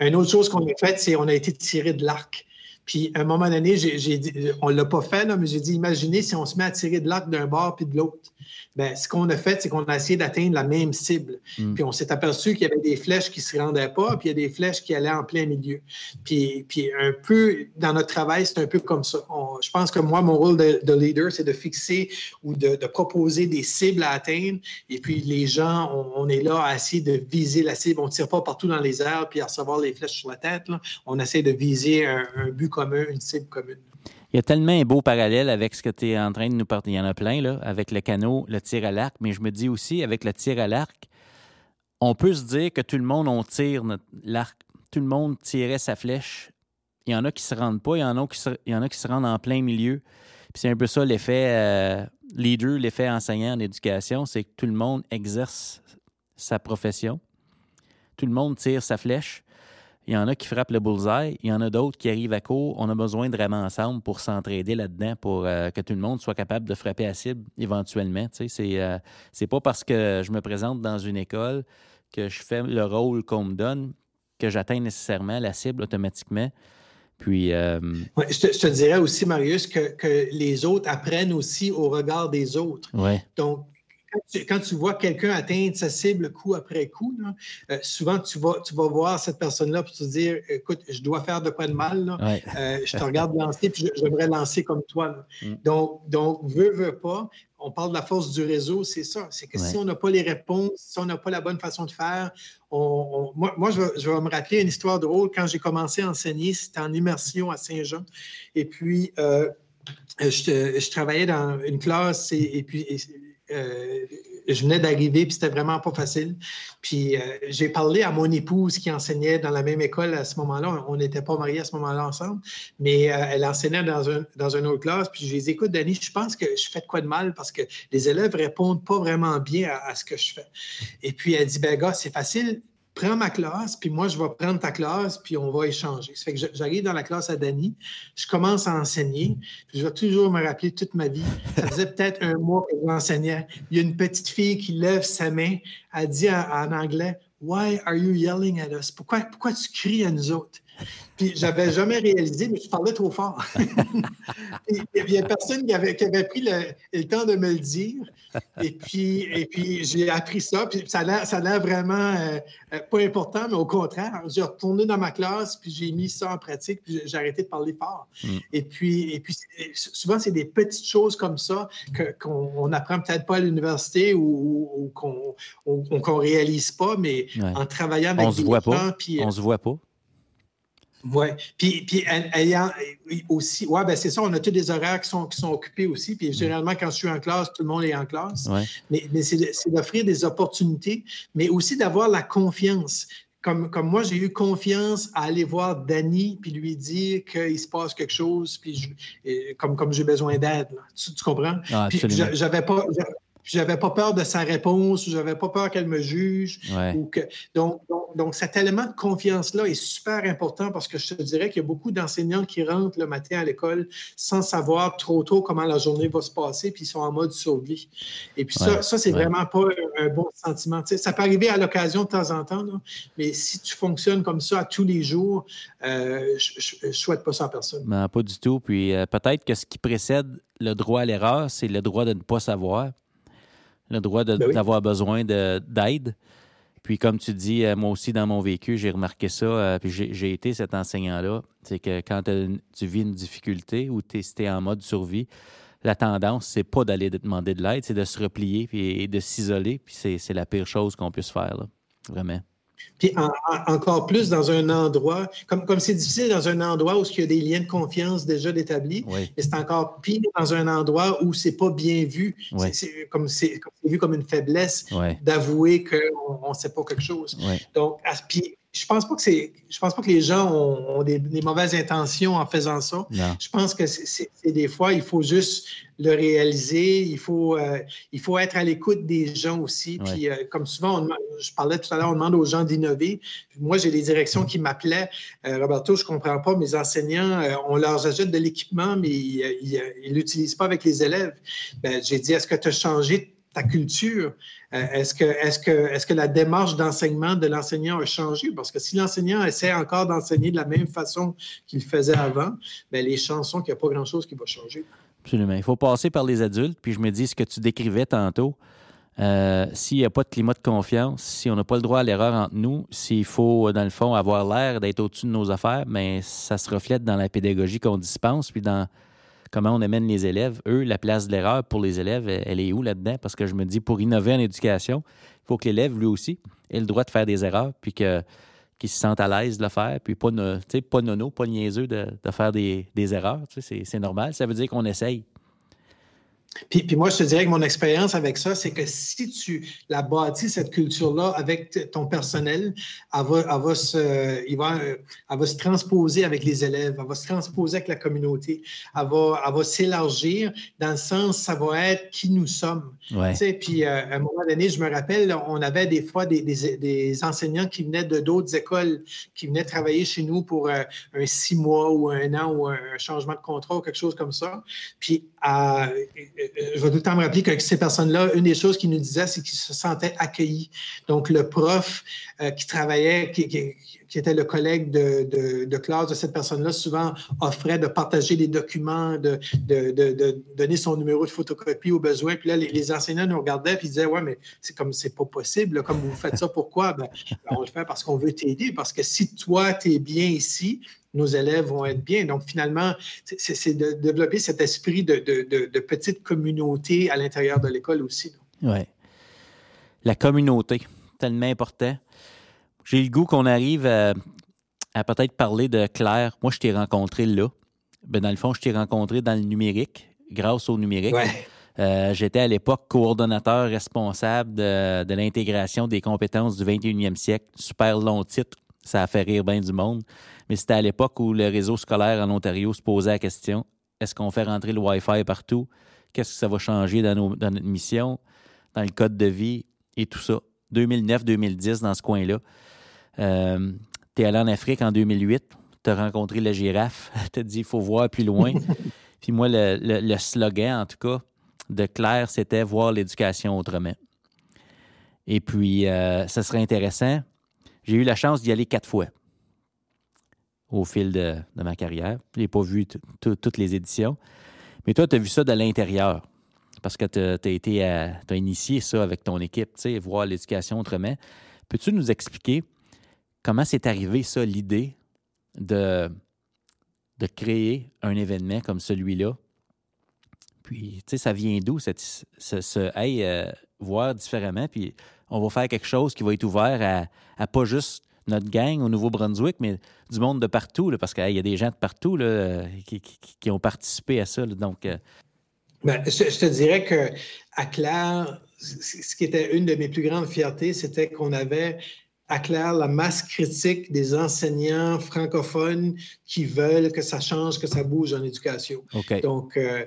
Une autre chose qu'on a faite, c'est qu'on a été tiré de l'arc. Puis, à un moment donné, j'ai dit, on ne l'a pas fait, là, mais j'ai dit, imaginez si on se met à tirer de l'arc d'un bord puis de l'autre. Bien, ce qu'on a fait, c'est qu'on a essayé d'atteindre la même cible. Mm. Puis, on s'est aperçu qu'il y avait des flèches qui ne se rendaient pas, puis il y a des flèches qui allaient en plein milieu. Puis, puis un peu, dans notre travail, c'est un peu comme ça. je pense que moi, mon rôle de, leader, c'est de fixer ou de, proposer des cibles à atteindre. Et puis, les gens, on, est là à essayer de viser la cible. On ne tire pas partout dans les airs puis à recevoir les flèches sur la tête. On essaie de viser un, but commun, une cible commune. Il y a tellement un beau parallèle avec ce que tu es en train de nous parler. Il y en a plein, là, avec le canot, le tir à l'arc, mais je me dis aussi, avec le tir à l'arc, on peut se dire que tout le monde, on tire l'arc, tout le monde tirait sa flèche. Il y en a qui se rendent pas, il y en a qui se, y en a qui se rendent en plein milieu. Puis c'est un peu ça l'effet euh, leader, l'effet enseignant en éducation, c'est que tout le monde exerce sa profession. Tout le monde tire sa flèche. Il y en a qui frappent le bullseye, il y en a d'autres qui arrivent à court. On a besoin de vraiment ensemble pour s'entraider là-dedans, pour euh, que tout le monde soit capable de frapper à cible éventuellement. Tu sais, c'est, euh, c'est pas parce que je me présente dans une école que je fais le rôle qu'on me donne que j'atteins nécessairement la cible automatiquement. Puis. Euh, je, te, dirais aussi, Marius, que, que, les autres apprennent aussi au regard des autres. Ouais. Donc, quand tu, vois quelqu'un atteindre sa cible coup après coup, euh, souvent tu vas, tu vas voir cette personne-là pour te dire écoute, je dois faire de quoi de mal. Euh, je te regarde lancer, puis j'aimerais lancer comme toi. Mm. Donc, donc, veux, veux pas. On parle de la force du réseau, c'est ça. C'est que si on n'a pas les réponses, si on n'a pas la bonne façon de faire, moi, moi je, vais, me rappeler une histoire drôle. Quand j'ai commencé à enseigner, c'était en immersion à Saint-Jean. Et puis, euh, je, travaillais dans une classe et, puis euh, je venais d'arriver, puis c'était vraiment pas facile. Puis euh, j'ai parlé à mon épouse qui enseignait dans la même école à ce moment-là. On n'était pas mariés à ce moment-là ensemble, mais euh, elle enseignait dans, un, une autre classe. Puis je lui ai dit, écoute, Dani, je pense que je fais de quoi de mal parce que les élèves répondent pas vraiment bien à, à ce que je fais. Et puis elle dit, ben gars, c'est facile prends ma classe, puis moi, je vais prendre ta classe, puis on va échanger. Ça fait que j'arrive dans la classe à Dany, je commence à enseigner, puis je vais toujours me rappeler toute ma vie. Ça faisait peut-être un mois que j'enseignais. Il y a une petite fille qui lève sa main, elle dit en, anglais Why are you yelling at us? Pourquoi, pourquoi tu cries à nous autres? Puis j'avais jamais réalisé, mais je parlais trop fort. [LAUGHS] il y a personne qui avait, qui avait pris le, temps de me le dire. Et puis, et puis j'ai appris ça. Puis ça a l'air vraiment euh, euh, pas important, mais au contraire, j'ai retourné dans ma classe, puis j'ai mis ça en pratique, puis j'ai arrêté de parler fort. Mm. Et puis, et puis souvent, c'est des petites choses comme ça qu'on n'apprend peut-être pas à l'université ou, qu'on ne réalise pas, mais en travaillant avec on se voit pas. Puis, on se voit pas. Oui. Puis, puis ayant aussi, ouais, ben c'est ça, on a tous des horaires qui sont, qui sont occupés aussi. Puis généralement, quand je suis en classe, tout le monde est en classe. Mais, mais c'est d'offrir des opportunités, mais aussi d'avoir la confiance. Comme, comme, moi, j'ai eu confiance à aller voir Danny puis lui dire qu'il se passe quelque chose, puis comme, comme j'ai besoin d'aide. Tu, comprends? Ah, puis j'avais pas, j'avais pas peur de sa réponse, j'avais pas peur qu'elle me juge. Ou que, donc, donc, cet élément de confiance-là est super important parce que je te dirais qu'il y a beaucoup d'enseignants qui rentrent le matin à l'école sans savoir trop tôt comment la journée va se passer, puis ils sont en mode survie. Et puis ça, ça c'est vraiment pas un, bon sentiment. ça peut arriver à l'occasion de temps en temps, mais si tu fonctionnes comme ça à tous les jours, euh, je ne souhaite pas ça à personne. Non, pas du tout. Puis euh, peut-être que ce qui précède le droit à l'erreur, c'est le droit de ne pas savoir le droit ben d'avoir besoin d'aide. Puis comme tu dis, euh, moi aussi dans mon vécu, j'ai remarqué ça, euh, puis j'ai été cet enseignant-là. C'est que quand tu vis une difficulté ou tu es, en mode survie, la tendance, c'est pas d'aller demander de l'aide, c'est de se replier et de s'isoler. Puis c'est la pire chose qu'on puisse faire, là. vraiment. Puis encore plus dans un endroit, comme comme c'est difficile dans un endroit où il y a des liens de confiance déjà établis, mais c'est encore pire dans un endroit où c'est pas bien vu. C'est comme c'est vu comme une faiblesse d'avouer qu'on ne sait pas quelque chose. Donc, puis je pense pas que c'est, je pense pas que les gens ont, des, mauvaises intentions en faisant ça. Je pense que c'est des fois, il faut juste le réaliser. Il faut, euh, il faut être à l'écoute des gens aussi. Puis, euh, comme souvent, je parlais tout à l'heure, on demande aux gens d'innover. Moi, j'ai des directions qui m'appelaient. Euh, Roberto, je comprends pas. Mes enseignants, on leur achète de l'équipement, mais ils ne l'utilisent pas avec les élèves. Ben, j'ai dit, est-ce que tu as changé ta culture? Euh, est-ce que, est que, est que la démarche d'enseignement de l'enseignant a changé? Parce que si l'enseignant essaie encore d'enseigner de la même façon qu'il faisait avant, bien, les chansons, qu'il n'y a pas grand-chose qui va changer. Absolument. Il faut passer par les adultes. Puis je me dis ce que tu décrivais tantôt. Euh, s'il n'y a pas de climat de confiance, si on n'a pas le droit à l'erreur entre nous, s'il faut, dans le fond, avoir l'air d'être au-dessus de nos affaires, mais ben, ça se reflète dans la pédagogie qu'on dispense, puis dans comment on amène les élèves. Eux, la place de l'erreur pour les élèves, elle est où là-dedans? Parce que je me dis, pour innover en éducation, il faut que l'élève, lui aussi, ait le droit de faire des erreurs, puis que qu'il se sente à l'aise de le faire, puis pas, pas nono, pas niaiseux de, de faire des, des erreurs. C'est normal. Ça veut dire qu'on essaye. Puis, puis, moi, je te dirais que mon expérience avec ça, c'est que si tu la bâtis, cette culture-là, avec ton personnel, elle va, elle va, se, il va, elle va se transposer avec les élèves, elle va se transposer avec la communauté, elle va, elle va s'élargir dans le sens, ça va être qui nous sommes. Ouais. Tu sais, puis, euh, à un moment donné, je me rappelle, on avait des fois des, des, des enseignants qui venaient de d'autres écoles, qui venaient travailler chez nous pour euh, un six mois ou un an ou un, changement de contrat ou quelque chose comme ça. Puis, à, je vais tout le temps me rappeler que ces personnes-là, une des choses qu'ils nous disaient, c'est qu'ils se sentaient accueillis. Donc, le prof euh, qui travaillait, qui, était le collègue de, classe de cette personne-là, souvent offrait de partager des documents, de, de, donner son numéro de photocopie au besoin. Puis là, les, enseignants nous regardaient et disaient Ouais, mais c'est comme c'est pas possible. comme vous faites ça, pourquoi? Ben, ben, on le fait parce qu'on veut t'aider. Parce que si toi, tu es bien ici, nos élèves vont être bien. Donc, finalement, c'est de développer cet esprit de, petite communauté à l'intérieur de l'école aussi. Oui. La communauté, tellement important. J'ai le goût qu'on arrive à, peut-être parler de Claire. Moi, je t'ai rencontré là. Ben, dans le fond, je t'ai rencontré dans le numérique, grâce au numérique. Euh, j'étais à l'époque coordonnateur responsable de, de l'intégration des compétences du 21e siècle. Super long titre. Ça a fait rire bien du monde. Mais c'était à l'époque où le réseau scolaire en Ontario se posait la question est-ce qu'on fait rentrer le Wi-Fi partout? Qu'est-ce que ça va changer dans, notre mission, dans le code de vie? Et tout ça 2009-2010 dans ce coin-là. Euh, tu es allé en Afrique en 2008, tu as rencontré la girafe, [LAUGHS] tu as dit il faut voir plus loin. [LAUGHS] Puis moi, le, slogan, en tout cas, de Claire, c'était voir l'éducation autrement. Et puis, euh, ça serait intéressant. J'ai eu la chance d'y aller quatre fois au fil de, ma carrière. Je n'ai pas vu toutes les éditions. Mais toi, tu as vu ça de l'intérieur parce que tu as, as initié ça avec ton équipe, tu sais, voir l'éducation autrement. Peux-tu nous expliquer comment c'est arrivé, ça, l'idée de, de créer un événement comme celui-là? Puis, tu sais, ça vient d'où, ce, ce hey, euh, voir différemment, puis on va faire quelque chose qui va être ouvert à, à pas juste notre gang au Nouveau-Brunswick, mais du monde de partout, parce qu'il y a des gens de partout là, qui, ont participé à ça. donc, euh. ben, je, te dirais que à Claire, ce qui était une de mes plus grandes fiertés, c'était qu'on avait à Claire la masse critique des enseignants francophones qui veulent que ça change, que ça bouge en éducation. Donc, euh,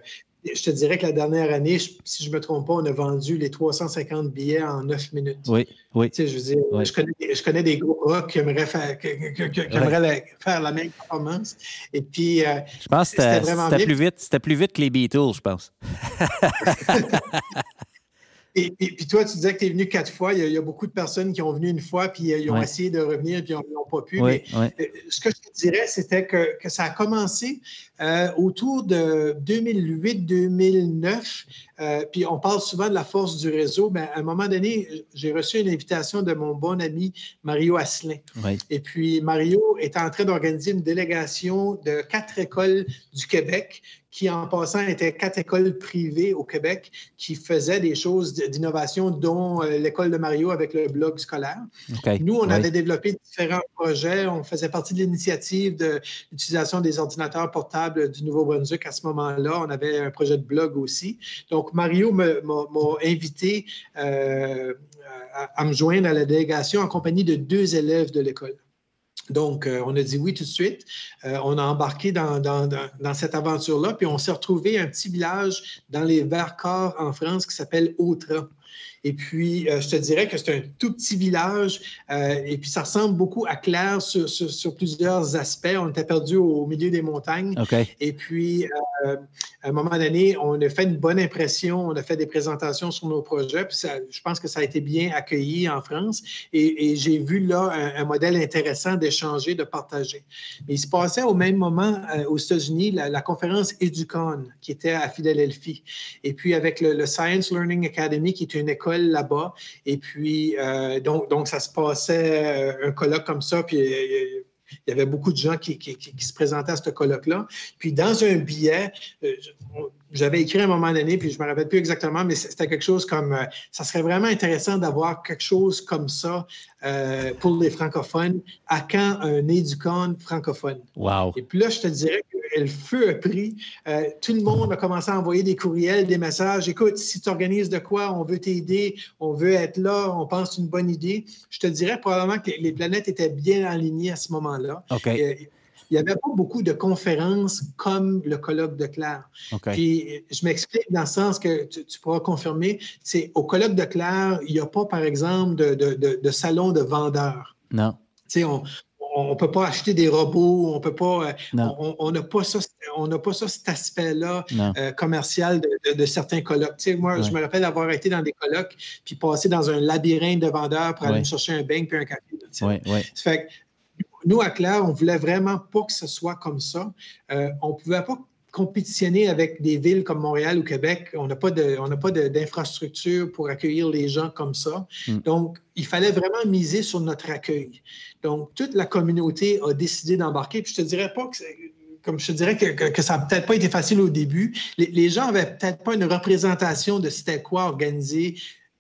je te dirais que la dernière année, si je ne me trompe pas, on a vendu les 350 billets en 9 minutes. Oui, oui. Tu sais, je veux dire, je, connais, je, connais, des groupes rock qui aimeraient faire, faire la même performance. Et puis, euh, je pense que c'était plus vite, c'était plus vite que les Beatles, je pense. [LAUGHS] Et, puis toi, tu disais que tu es venu quatre fois. Il y, a, beaucoup de personnes qui ont venu une fois, puis euh, ils ont essayé de revenir, puis ils n'ont pas pu. mais euh, ce que je te dirais, c'était que, que, ça a commencé euh, autour de 2008-2009. puis on parle souvent de la force du réseau. Mais à un moment donné, j'ai reçu une invitation de mon bon ami Mario Asselin. Et puis Mario est en train d'organiser une délégation de quatre écoles du Québec qui, en passant, étaient quatre écoles privées au Québec qui faisaient des choses d'innovation, dont euh, l'école de Mario avec le blog scolaire. Nous, on avait développé différents projets. On faisait partie de l'initiative de l'utilisation des ordinateurs portables du Nouveau-Brunswick à ce moment-là. On avait un projet de blog aussi. Donc, Mario m'a invité euh, à me joindre à la délégation en compagnie de deux élèves de l'école. Donc, euh, on a dit oui tout de suite. Euh, on a embarqué dans, cette aventure-là, puis on s'est retrouvé un petit village dans les Vercors en France qui s'appelle Autran. Et puis, euh, je te dirais que c'est un tout petit village euh, et puis ça ressemble beaucoup à Claire sur, sur, plusieurs aspects. On était perdu au milieu des montagnes. Et puis, euh, à un moment donné, on a fait une bonne impression, on a fait des présentations sur nos projets. Puis je pense que ça a été bien accueilli en France et, j'ai vu là un, modèle intéressant d'échanger, de partager. Mais il se passait au même moment aux États-Unis la, conférence Educon qui était à Philadelphie. Et puis, avec le, le Science Learning Academy, qui est une école là-bas. Et puis, euh, donc, donc, ça se passait euh, un colloque comme ça. Puis, il y avait beaucoup de gens qui, se présentaient à ce colloque-là. Puis, dans un billet, euh, j'avais écrit à un moment donné, puis je ne me rappelle plus exactement, mais c'était quelque chose comme ça serait vraiment intéressant d'avoir quelque chose comme ça pour les francophones. À quand un éducant francophone? Wow. Et puis là, je te dirais que le feu a pris. Euh, tout le monde a commencé à envoyer des courriels, des messages. Écoute, si tu organises de quoi, on veut t'aider, on veut être là, on pense une bonne idée. Je te dirais probablement que les planètes étaient bien alignées à ce moment-là. Euh, il n'y avait pas beaucoup de conférences comme le colloque de Claire. Puis je m'explique dans le sens que tu, pourras confirmer, c'est au colloque de Claire, il n'y a pas, par exemple, de, de, de salon de vendeurs. Non. Tu sais, on, on ne peut pas acheter des robots, on peut pas, euh, on n'a pas ça, on n'a pas ça cet aspect-là euh, commercial de, certains colloques. moi, je me rappelle avoir été dans des colloques puis passer dans un labyrinthe de vendeurs pour aller chercher un bain puis un café. Nous, à Claire, on voulait vraiment pas que ce soit comme ça. Euh, on pouvait pas compétitionner avec des villes comme Montréal ou Québec. On n'a pas d'infrastructure pour accueillir les gens comme ça. Hmm. Donc, il fallait vraiment miser sur notre accueil. Donc, toute la communauté a décidé d'embarquer. Puis je te dirais pas que comme je te dirais que, ça n'a peut-être pas été facile au début. Les, les gens n'avaient peut-être pas une représentation de c'était quoi organiser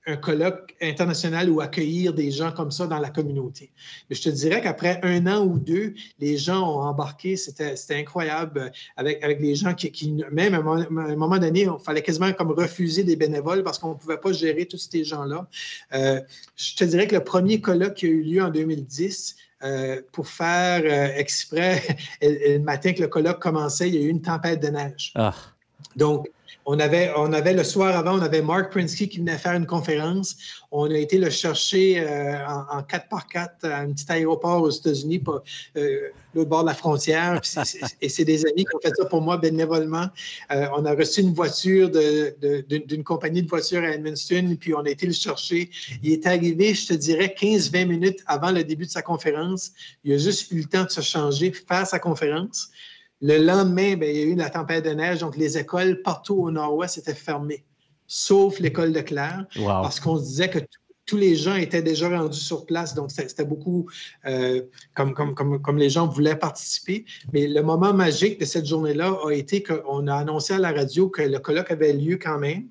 un colloque international ou accueillir des gens comme ça dans la communauté. Mais je te dirais qu'après un an ou deux, les gens ont embarqué, c'était incroyable euh, avec, avec les gens qui, même à un, moment donné, il fallait quasiment comme refuser des bénévoles parce qu'on ne pouvait pas gérer tous ces gens-là. Euh, je te dirais que le premier colloque qui a eu lieu en 2010, euh, pour faire exprès, [LAUGHS] le matin que le colloque commençait, il y a eu une tempête de neige. Ah. Donc, on avait, on avait le soir avant, on avait Mark Prinsky qui venait faire une conférence. On a été le chercher euh, en, 4x4 à un petit aéroport aux États-Unis, euh, l'autre bord de la frontière. et c'est des amis qui ont fait ça pour moi bénévolement. Euh, on a reçu une voiture d'une compagnie de voitures à Edmundston, puis on a été le chercher. Il est arrivé, je te dirais, 15-20 minutes avant le début de sa conférence. Il a juste eu le temps de se changer, faire sa conférence. Le lendemain, ben, il y a eu la tempête de neige, donc les écoles partout au nord-ouest étaient fermées, sauf l'école de Claire, parce qu'on se disait que tous les gens étaient déjà rendus sur place, donc c'était beaucoup euh, comme, comme, comme, comme, les gens voulaient participer. Mais le moment magique de cette journée-là a été qu'on a annoncé à la radio que le colloque avait lieu quand même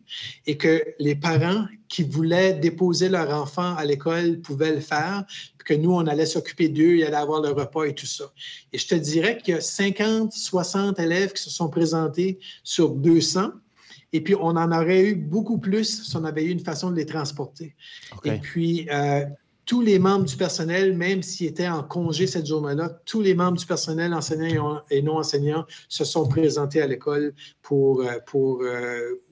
et que les parents qui voulaient déposer leur enfant à l'école pouvaient le faire, que nous, on allait s'occuper d'eux, il allait avoir le repas et tout ça. Et je te dirais qu'il y a 50, 60 élèves qui se sont présentés sur 200. Et puis, on en aurait eu beaucoup plus si on avait eu une façon de les transporter. Et puis, euh, tous les membres du personnel, même s'ils étaient en congé cette journée-là, tous les membres du personnel, enseignants et non enseignants, se sont présentés à l'école pour, euh, pour, euh,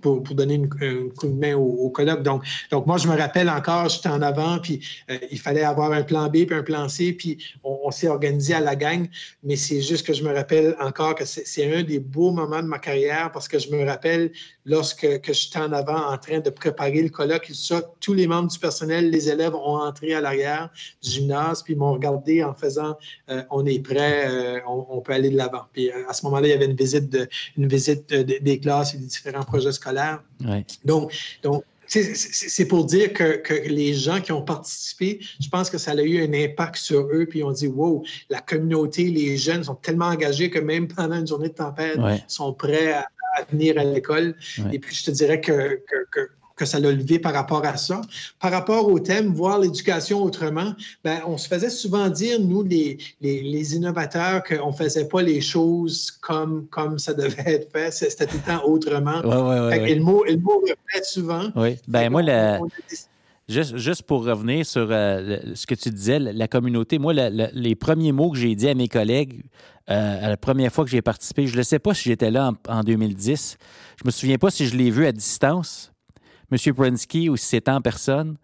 pour, donner un coup de main au, colloque. Donc, donc, moi, je me rappelle encore, j'étais en avant, puis euh, il fallait avoir un plan B puis un plan C, puis on, s'est organisé à la gang. Mais c'est juste que je me rappelle encore que c'est un des beaux moments de ma carrière parce que je me rappelle lorsque que j'étais en avant en train de préparer le colloque, ça, tous les membres du personnel, les élèves ont entré à l'arrière du gymnase, puis m'ont regardé en faisant euh, on est prêt, euh, on, peut aller de l'avant. Puis à ce moment-là, il y avait une visite, de, une visite des classes et des différents projets scolaires. Donc, donc c'est pour dire que, les gens qui ont participé, je pense que ça a eu un impact sur eux, puis on dit Wow, la communauté, les jeunes sont tellement engagés que même pendant une journée de tempête, ils sont prêts à, venir à l'école. Et puis je te dirais que, que ça l'a levé par rapport à ça. Par rapport au thème, voir l'éducation autrement, ben, on se faisait souvent dire, nous, les, les, innovateurs, qu'on ne faisait pas les choses comme, comme ça devait être fait, c'était tout le temps autrement. et le mot, le mot répète souvent. Oui, ben moi, Juste, juste, pour revenir sur euh, ce que tu disais, la, communauté, moi, les premiers mots que j'ai dit à mes collègues euh, à la première fois que j'ai participé, je ne sais pas si j'étais là en, en, 2010. Je me souviens pas si je l'ai vu à distance, M. Prensky ou si c'était en personne.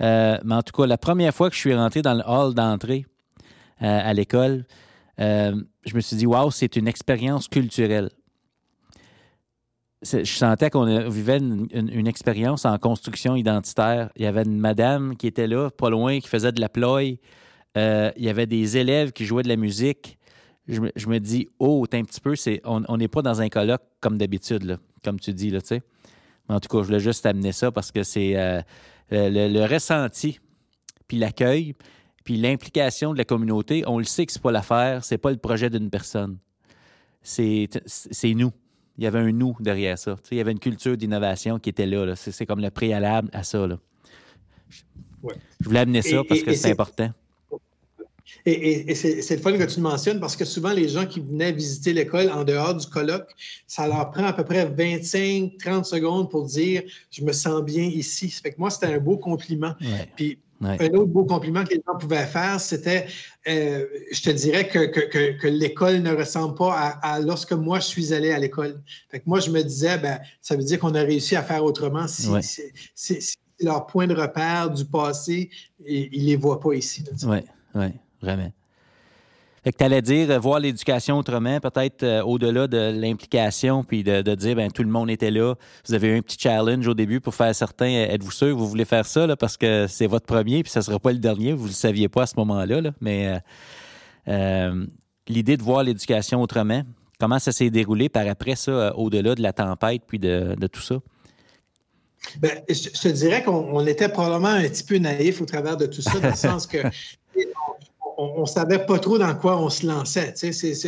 mais en tout cas, la première fois que je suis rentré dans le hall d'entrée à l'école, je me suis dit, waouh, c'est une expérience culturelle je sentais qu'on vivait une, expérience en construction identitaire. Il y avait une madame qui était là, pas loin, qui faisait de la ploie. Euh, il y avait des élèves qui jouaient de la musique. Je me, dis, oh, un petit peu, c'est, on n'est pas dans un colloque comme d'habitude, comme tu dis, là, tu sais. En tout cas, je voulais juste amener ça parce que c'est euh, le, ressenti, puis l'accueil, puis l'implication de la communauté. On le sait que c'est pas l'affaire, c'est pas le projet d'une personne. C'est nous il y avait un nous derrière ça. il y avait une culture d'innovation qui était là. C'est comme le préalable à ça. Je voulais amener ça parce que c'est important. Et, c'est le fun que tu le mentionnes parce que souvent, les gens qui venaient visiter l'école en dehors du colloque, ça leur prend à peu près 25-30 secondes pour dire je me sens bien ici. Ça fait que moi, c'était un beau compliment. Puis un autre beau compliment que les gens pouvaient faire, c'était, euh, je te dirais que, que, l'école ne ressemble pas à, lorsque moi je suis allé à l'école. Fait que moi, je me disais, ben, ça veut dire qu'on a réussi à faire autrement si, si, leur point de repère du passé, ils ne les voient pas ici. Oui, oui, vraiment. Fait que tu allais dire euh, voir l'éducation autrement, peut-être euh, au-delà de l'implication, puis de, dire ben tout le monde était là. Vous avez eu un petit challenge au début pour faire certain. Euh, êtes-vous sûr que vous voulez faire ça là, parce que c'est votre premier, puis ça ne sera pas le dernier. Vous ne le saviez pas à ce moment-là. Là, mais l'idée de voir l'éducation autrement, comment ça s'est déroulé par après ça, au-delà de la tempête, puis de, tout ça? Bien, je, te dirais qu'on était probablement un petit peu naïf au travers de tout ça, dans le sens que [LAUGHS] on ne savait pas trop dans quoi on se lançait.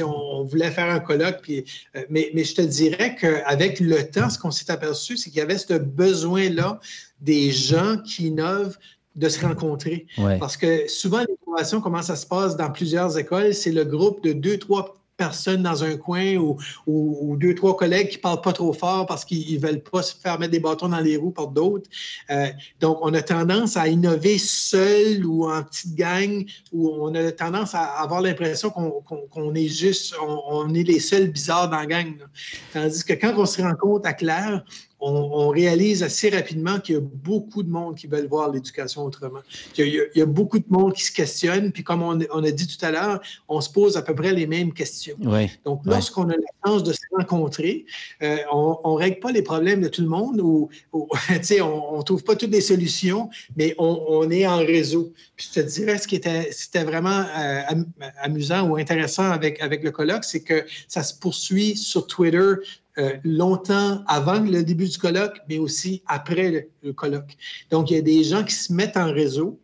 on, voulait faire un colloque, puis, euh, mais, je te dirais qu'avec le temps, ce qu'on s'est aperçu, c'est qu'il y avait ce besoin-là des gens qui innovent de se rencontrer. Parce que souvent, l'innovation, comment ça se passe dans plusieurs écoles, c'est le groupe de deux, trois personnes dans un coin ou, deux, trois collègues qui parlent pas trop fort parce qu'ils veulent pas se faire mettre des bâtons dans les roues par d'autres. Euh, donc, on a tendance à innover seul ou en petite gang, ou on a tendance à avoir l'impression qu'on est juste, on, est les seuls bizarres dans la gang. Tandis que quand on se rencontre à clair, on, réalise assez rapidement qu'il y a beaucoup de monde qui veulent voir l'éducation autrement. Il y, a, beaucoup de monde qui se questionne, puis comme on, a dit tout à l'heure, on se pose à peu près les mêmes questions. Donc, lorsqu'on a la chance de se rencontrer, euh, on ne règle pas les problèmes de tout le monde ou, [LAUGHS] on ne trouve pas toutes les solutions, mais on, est en réseau. Puis je te dirais, ce qui était, vraiment euh, amusant ou intéressant avec, avec le colloque, c'est que ça se poursuit sur Twitter euh, longtemps avant le début du colloque, mais aussi après le colloque. Donc, il y a des gens qui se mettent en réseau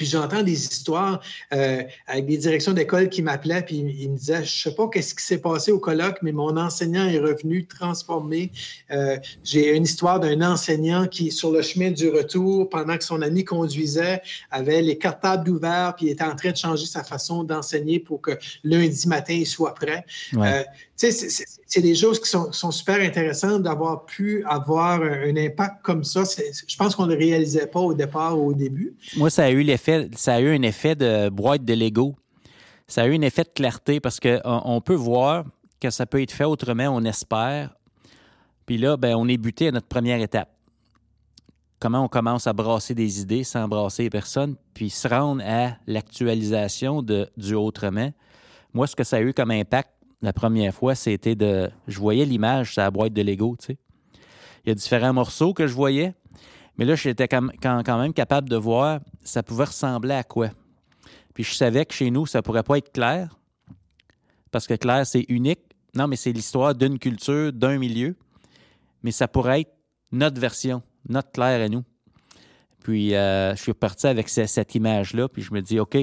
puis j'entends des histoires euh, avec des directions d'école qui m'appelaient, puis ils me disaient, je sais pas qu'est-ce qui s'est passé au colloque, mais mon enseignant est revenu transformé. Euh, j'ai une histoire d'un enseignant qui, sur le chemin du retour, pendant que son ami conduisait, avait les cartables ouverts, puis était en train de changer sa façon d'enseigner pour que lundi matin, il soit prêt. Euh, c'est des choses qui sont, super intéressantes d'avoir pu avoir un, impact comme ça. Je pense qu'on ne le réalisait pas au départ ou au début. Moi, ça a eu l'effet, ça a eu un effet de boîte de Lego. Ça a eu un effet de clarté parce qu'on on peut voir que ça peut être fait autrement, on espère. Puis là, ben, on est buté à notre première étape. Comment on commence à brasser des idées sans brasser les personnes, puis se rendre à l'actualisation du autrement. Moi, ce que ça a eu comme impact, la première fois, c'était de. Je voyais l'image sur la boîte de Lego, tu sais. Il y a différents morceaux que je voyais, mais là, j'étais quand même capable de voir ça pouvait ressembler à quoi. Puis je savais que chez nous, ça pourrait pas être clair, parce que clair, c'est unique. Non, mais c'est l'histoire d'une culture, d'un milieu, mais ça pourrait être notre version, notre clair à nous. Puis euh, je suis reparti avec cette image-là, puis je me dis, OK,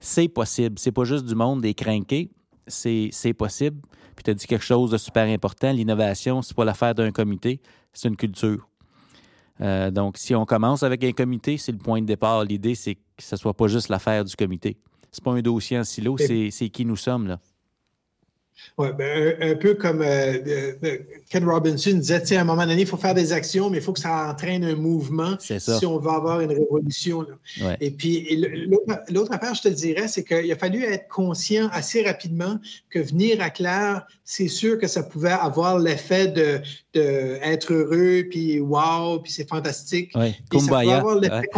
c'est possible. C'est pas juste du monde des crinqués, c'est possible. Puis tu as dit quelque chose de super important. L'innovation, c'est pas l'affaire d'un comité, c'est une culture. Euh, donc, si on commence avec un comité, c'est le point de départ. L'idée, c'est que ce ne soit pas juste l'affaire du comité. C'est pas un dossier en silo, c'est qui nous sommes. là. Oui, ben, un, peu comme euh, Ken Robinson disait, à un moment donné, il faut faire des actions, mais il faut que ça entraîne un mouvement si on veut avoir une révolution. Et puis, l'autre affaire, je te dirais, c'est qu'il a fallu être conscient assez rapidement que venir à Claire, c'est sûr que ça pouvait avoir l'effet de, être heureux, puis wow, puis c'est fantastique. Kumbaya. Ça avoir l'effet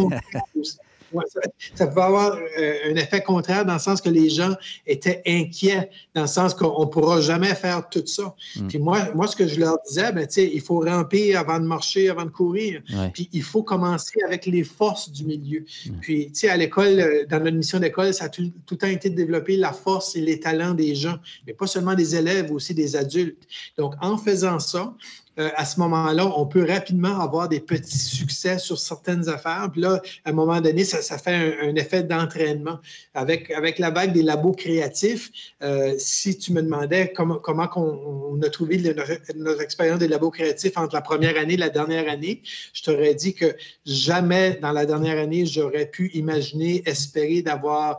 ça, peut avoir euh, un effet contraire dans le sens que les gens étaient inquiets, dans le sens qu'on ne pourra jamais faire tout ça. Mm. Puis moi, moi, ce que je leur disais, ben, il faut ramper avant de marcher, avant de courir. Puis il faut commencer avec les forces du milieu. Mm. Puis, tu sais, à l'école, euh, dans notre mission d'école, ça a tout, tout, le temps été de développer la force et les talents des gens, mais pas seulement des élèves, aussi des adultes. Donc, en faisant ça, euh, à ce moment-là, on peut rapidement avoir des petits succès sur certaines affaires. Puis là, à un moment donné, ça, fait un, effet d'entraînement. Avec, avec la vague des labos créatifs, euh, si tu me demandais comment, comment on, a trouvé notre, expérience des labos créatifs entre la première année et la dernière année, je t'aurais dit que jamais dans la dernière année, j'aurais pu imaginer, espérer d'avoir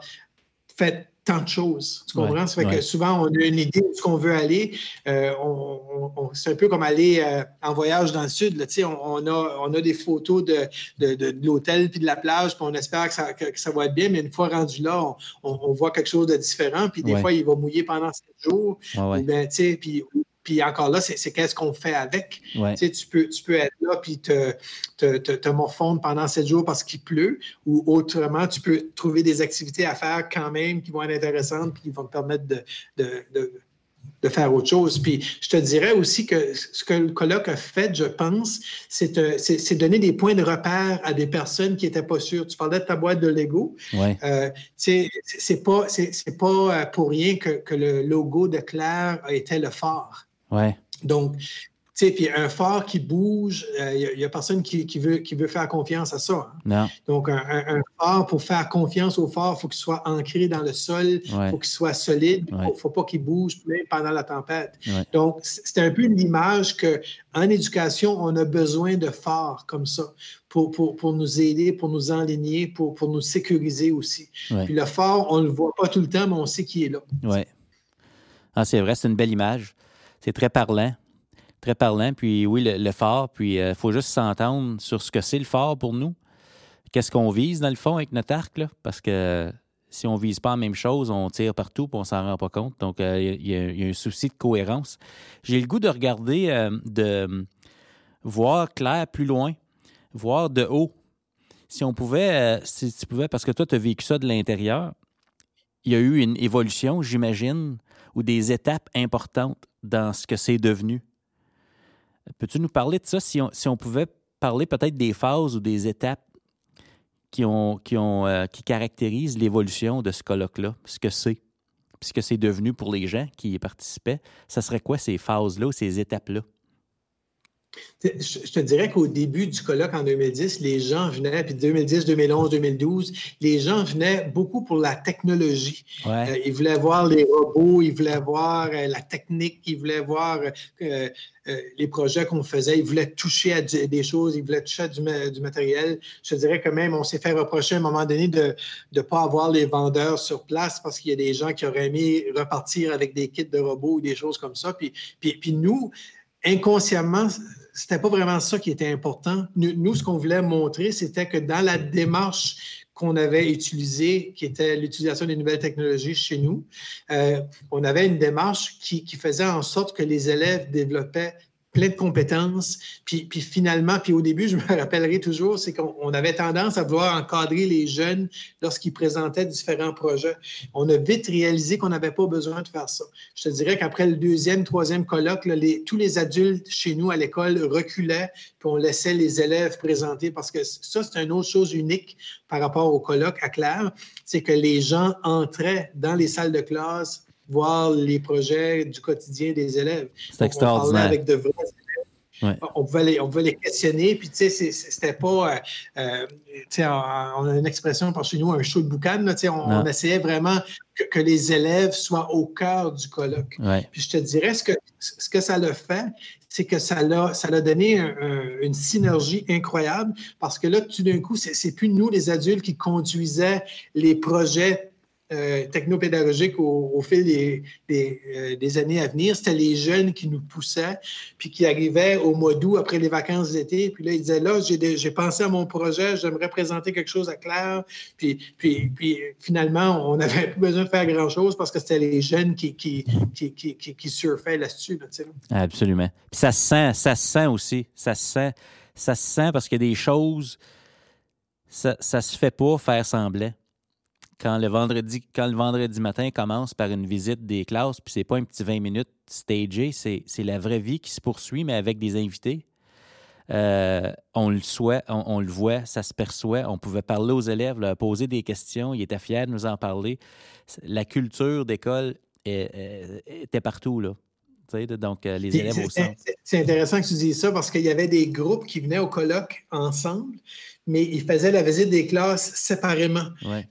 fait tant de choses. Tu comprends? ça fait que souvent, on a une idée de ce qu'on veut aller. Euh, on, c'est un peu comme aller euh, en voyage dans le sud. Là, on, a, on a des photos de, de, de, l'hôtel puis de la plage, puis on espère que ça, que, ça, va être bien, mais une fois rendu là, on, voit quelque chose de différent. Puis des fois, il va mouiller pendant sept jours. Puis puis encore là, c'est qu'est-ce qu'on fait avec? Tu, sais, tu, peux, tu peux être là puis te, te, te, morfondre pendant sept jours parce qu'il pleut, ou autrement, tu peux trouver des activités à faire quand même qui vont être intéressantes puis qui vont te permettre de, de, de de faire autre chose. Puis je te dirais aussi que ce que le colloque a fait, je pense, c'est euh, donner des points de repère à des personnes qui n'étaient pas sûres. Tu parlais de ta boîte de Lego. Ouais. Euh, c'est pas, c'est pas euh, pour rien que, que, le logo de Claire été le phare. Ouais. Donc, tu sais, puis un phare qui bouge, il euh, n'y a, personne qui, veut, qui veut faire confiance à ça. Hein. Non. Donc, un, phare, pour faire confiance au phare, il faut qu'il soit ancré dans le sol, il faut qu'il soit solide, il ne faut, pas qu'il bouge pendant la tempête. Donc, c'est un peu l'image qu'en éducation, on a besoin de phares comme ça pour, pour, nous aider, pour nous enligner, pour, pour nous sécuriser aussi. Puis le phare, on ne le voit pas tout le temps, mais on sait qu'il est là. Oui. Ah, c'est vrai, c'est une belle image. C'est très parlant. Très parlant. Puis oui, le, phare. Puis il euh, faut juste s'entendre sur ce que c'est le phare pour nous. Qu'est-ce qu'on vise dans le fond avec notre arc, là? Parce que si on ne vise pas la même chose, on tire partout et on s'en rend pas compte. Donc, euh, il y, a un souci de cohérence. J'ai le goût de regarder, euh, de voir clair plus loin, voir de haut. Si on pouvait, si tu pouvais, parce que toi, tu as vécu ça de l'intérieur, il y a eu une évolution, j'imagine, ou des étapes importantes dans ce que c'est devenu? Peux-tu nous parler de ça, si on, pouvait parler peut-être des phases ou des étapes qui, euh, caractérisent l'évolution de ce colloque-là, ce c'est, ce c'est devenu pour les gens qui y participaient, ça serait quoi ces phases-là ou ces étapes-là? Je te dirais qu'au début du colloque en 2010, les gens venaient, puis 2010, 2011, 2012, les gens venaient beaucoup pour la technologie. Euh, ils voulaient voir les robots, ils voulaient voir euh, la technique, ils voulaient voir euh, les projets qu'on faisait, ils voulaient toucher à des choses, ils voulaient toucher à du, matériel. Je te dirais que même, on s'est fait reprocher à un moment donné de ne pas avoir les vendeurs sur place parce qu'il y a des gens qui auraient aimé repartir avec des kits de robots ou des choses comme ça. Puis, puis, puis nous, inconsciemment, c'était pas vraiment ça qui était important. Nous, ce qu'on voulait montrer, c'était que dans la démarche qu'on avait utilisée, qui était l'utilisation des nouvelles technologies chez nous, euh, on avait une démarche qui, qui, faisait en sorte que les élèves développaient plein de compétences. Puis, finalement, au début, je me [LAUGHS] rappellerai toujours, c'est qu'on avait tendance à vouloir encadrer les jeunes lorsqu'ils présentaient différents projets. On a vite réalisé qu'on n'avait pas besoin de faire ça. Je te dirais qu'après le deuxième, troisième colloque, tous les adultes chez nous à l'école reculaient, puis on laissait les élèves présenter parce que ça, c'est une autre chose unique par rapport au colloque à Claire, c'est que les gens entraient dans les salles de classe voir les projets du quotidien des élèves. C'est extraordinaire. On avec de vrais. On, pouvait les, on les questionner, puis tu sais, c'était pas, euh, euh, tu sais, on, a une expression par chez nous, un show de boucan, tu sais, on, essayait vraiment que, les élèves soient au cœur du colloque. Puis je te dirais, ce que, ce que ça l'a fait, c'est que ça l'a, ça l'a donné une synergie incroyable parce que là, tout d'un coup, c'est, c'est plus nous, les adultes, qui conduisaient les projets euh, technopédagogique au, fil des, euh, des, années à venir. C'était les jeunes qui nous poussaient, puis qui arrivaient au mois d'août après les vacances d'été. Puis là, ils disaient, là, j'ai pensé à mon projet, j'aimerais présenter quelque chose à Claire. Puis, puis, puis finalement, on n'avait plus besoin de faire grand-chose parce que c'était les jeunes qui, qui, qui, surfaient là-dessus. Absolument. Puis ça se sent, ça se sent aussi. Ça se sent, ça se sent parce qu'il y a des choses ça, ça se fait pas faire semblant. Quand le vendredi, quand le vendredi matin commence par une visite des classes, puis c'est pas un petit 20 minutes stagé, c'est, la vraie vie qui se poursuit, mais avec des invités. Euh, on le souhaite, on, le voit, ça se perçoit. On pouvait parler aux élèves, leur poser des questions. Ils étaient fiers de nous en parler. La culture d'école était partout, là. Donc, euh, les élèves au centre. C'est intéressant que tu dises ça parce qu'il y avait des groupes qui venaient au colloque ensemble, mais ils faisaient la visite des classes séparément.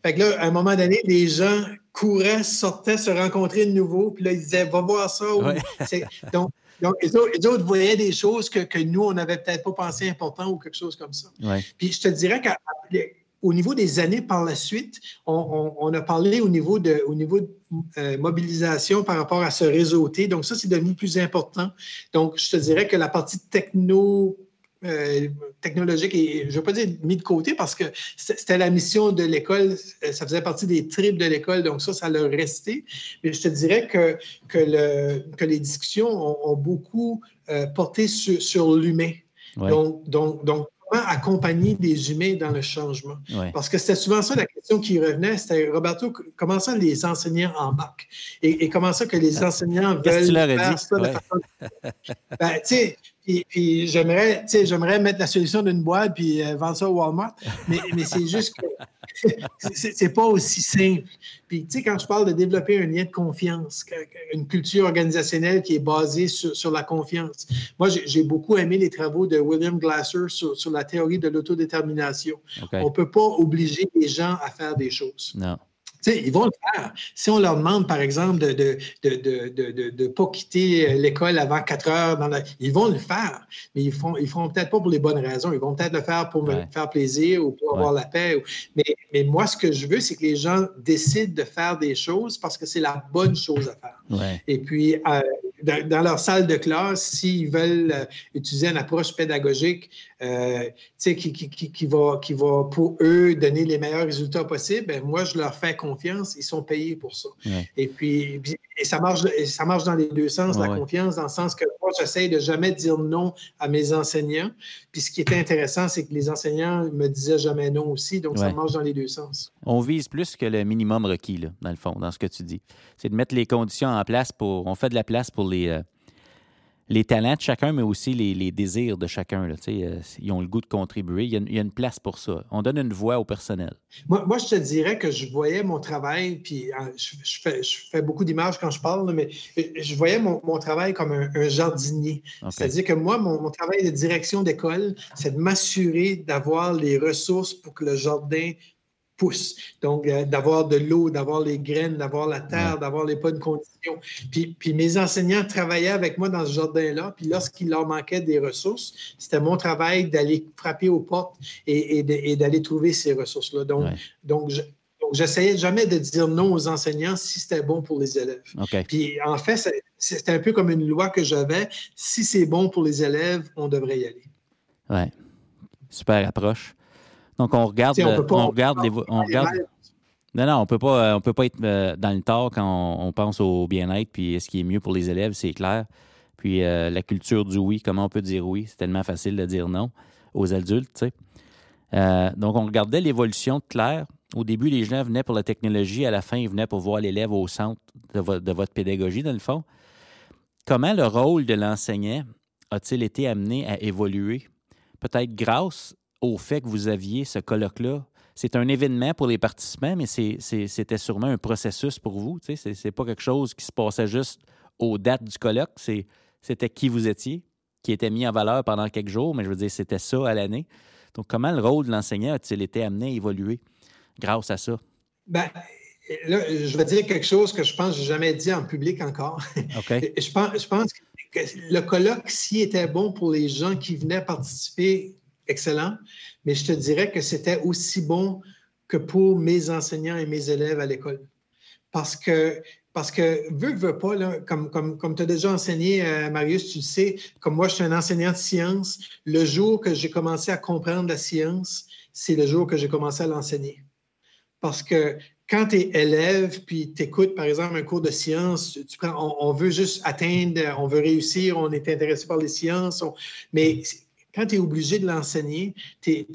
Fait que là, à un moment donné, les gens couraient, sortaient, se rencontraient de nouveau, puis là, ils disaient, va voir ça. [LAUGHS] Donc, donc, les autres, voyaient des choses que, que nous, on n'avait peut-être pas pensé important ou quelque chose comme ça. Puis je te dirais qu'au niveau des années par la suite, on, a parlé au niveau de, au niveau de euh, mobilisation par rapport à ce réseauté. Donc, ça, c'est devenu plus important. Donc, je te dirais que la partie techno euh, technologique et je ne veux pas dire mis de côté parce que c'était la mission de l'école, ça faisait partie des tripes de l'école, donc ça, ça l'a resté. Mais je te dirais que, que, le, que les discussions ont, beaucoup euh, porté sur, l'humain. Donc, donc, donc, comment accompagner des humains dans le changement? Parce que c'était souvent ça la question qui revenait, c'était Roberto, comment ça les enseignants embarquent? Et, et comment ça que les enseignants veulent faire ça de façon... [LAUGHS] ben, tu sais, puis, j'aimerais, j'aimerais mettre la solution d'une boîte puis euh, vendre ça au Walmart, mais, mais c'est juste que c'est pas aussi simple. Puis, tu sais, quand je parle de développer un lien de confiance, une culture organisationnelle qui est basée sur, sur la confiance. Moi, j'ai beaucoup aimé les travaux de William Glasser sur, sur la théorie de l'autodétermination. On ne peut pas obliger les gens à faire des choses. Non ils vont le faire. Si on leur demande, par exemple, de ne de, pas quitter l'école avant 4 heures, dans ils vont le faire, mais ils font, ils feront peut-être pas pour les bonnes raisons. Ils vont peut-être le faire pour me faire plaisir ou pour avoir la paix. Mais, mais moi, ce que je veux, c'est que les gens décident de faire des choses parce que c'est la bonne chose à faire. Et puis, euh, dans, leur salle de classe, s'ils veulent euh, utiliser une approche pédagogique euh, qui, qui, qui, va, qui va, pour eux, donner les meilleurs résultats possibles, ben, moi, je leur fais confiance. Ils sont payés pour ça. Et puis, et ça marche, ça marche dans les deux sens, la confiance, dans le sens que moi, j'essaie de jamais dire non à mes enseignants. Puis ce qui est intéressant, c'est que les enseignants me disaient jamais non aussi. Donc, ça marche dans les deux sens. On vise plus que le minimum requis, là, dans le fond, dans ce que tu dis. C'est de mettre les conditions en place pour. On fait de la place pour les. Euh, les talents de chacun, mais aussi les, désirs de chacun. Là, euh, ils ont le goût de contribuer. Il y, a une, place pour ça. On donne une voix au personnel. Moi, moi je te dirais que je voyais mon travail, puis hein, je, fais, je fais, beaucoup d'images quand je parle, mais je voyais mon, travail comme un, jardinier. C'est-à-dire que moi, mon, mon travail de direction d'école, c'est de m'assurer d'avoir les ressources pour que le jardin pousse. Donc, euh, d'avoir de l'eau, d'avoir les graines, d'avoir la terre, d'avoir les bonnes conditions. Puis, puis, mes enseignants travaillaient avec moi dans ce jardin-là. Puis lorsqu'il leur manquait des ressources, c'était mon travail d'aller frapper aux portes et, et d'aller trouver ces ressources-là. Donc, donc, je, j'essayais jamais de dire non aux enseignants si c'était bon pour les élèves. Puis en fait, c'était un peu comme une loi que j'avais. Si c'est bon pour les élèves, on devrait y aller. Oui. Super approche. Donc, on regarde, on, regarde les. On regarde... Non, non, on peut pas, on peut pas être euh, dans le tort quand on, pense au bien-être puis ce qui est mieux pour les élèves, c'est clair. Puis euh, la culture du oui, comment on peut dire oui, c'est tellement facile de dire non aux adultes, tu sais. Euh, donc, on regardait l'évolution de Claire. Au début, les gens venaient pour la technologie. À la fin, ils venaient pour voir l'élève au centre de, de, votre pédagogie, dans le fond. Comment le rôle de l'enseignant a-t-il été amené à évoluer? Peut-être grâce au fait que vous aviez ce colloque-là. C'est un événement pour les participants, mais c'était sûrement un processus pour vous. Ce n'est pas quelque chose qui se passait juste aux dates du colloque. C'était qui vous étiez, qui était mis en valeur pendant quelques jours, mais je veux dire, c'était ça à l'année. Donc, comment le rôle de l'enseignant a-t-il été amené à évoluer grâce à ça? Ben, là, je vais dire quelque chose que je pense que je n'ai jamais dit en public encore. [LAUGHS] je, pense, je pense que le colloque, s'il était bon pour les gens qui venaient participer excellent, mais je te dirais que c'était aussi bon que pour mes enseignants et mes élèves à l'école. parce que parce que, veux, pas, comme, comme, comme tu as déjà enseigné, euh, Marius, tu le sais, comme moi, je suis un enseignant de sciences, le jour que j'ai commencé à comprendre la science, c'est le jour que j'ai commencé à l'enseigner. Parce que quand tu es élève, puis tu écoutes, par exemple, un cours de sciences, tu prends, on, veut juste atteindre, on veut réussir, on est intéressé par les sciences, mais quand tu es obligé de l'enseigner, tu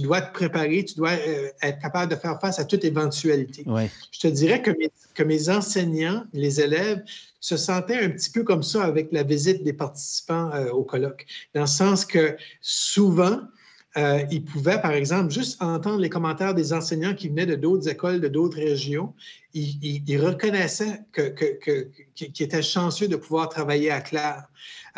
dois te préparer, tu dois euh, être capable de faire face à toute éventualité. Je te dirais que mes, que mes enseignants, les élèves, se sentaient un petit peu comme ça avec la visite des participants euh, au colloque, dans le sens que souvent, euh, ils pouvaient, par exemple, juste entendre les commentaires des enseignants qui venaient de d'autres écoles, de d'autres régions. Ils, reconnaissaient qu'ils étaient chanceux de pouvoir travailler à Claire.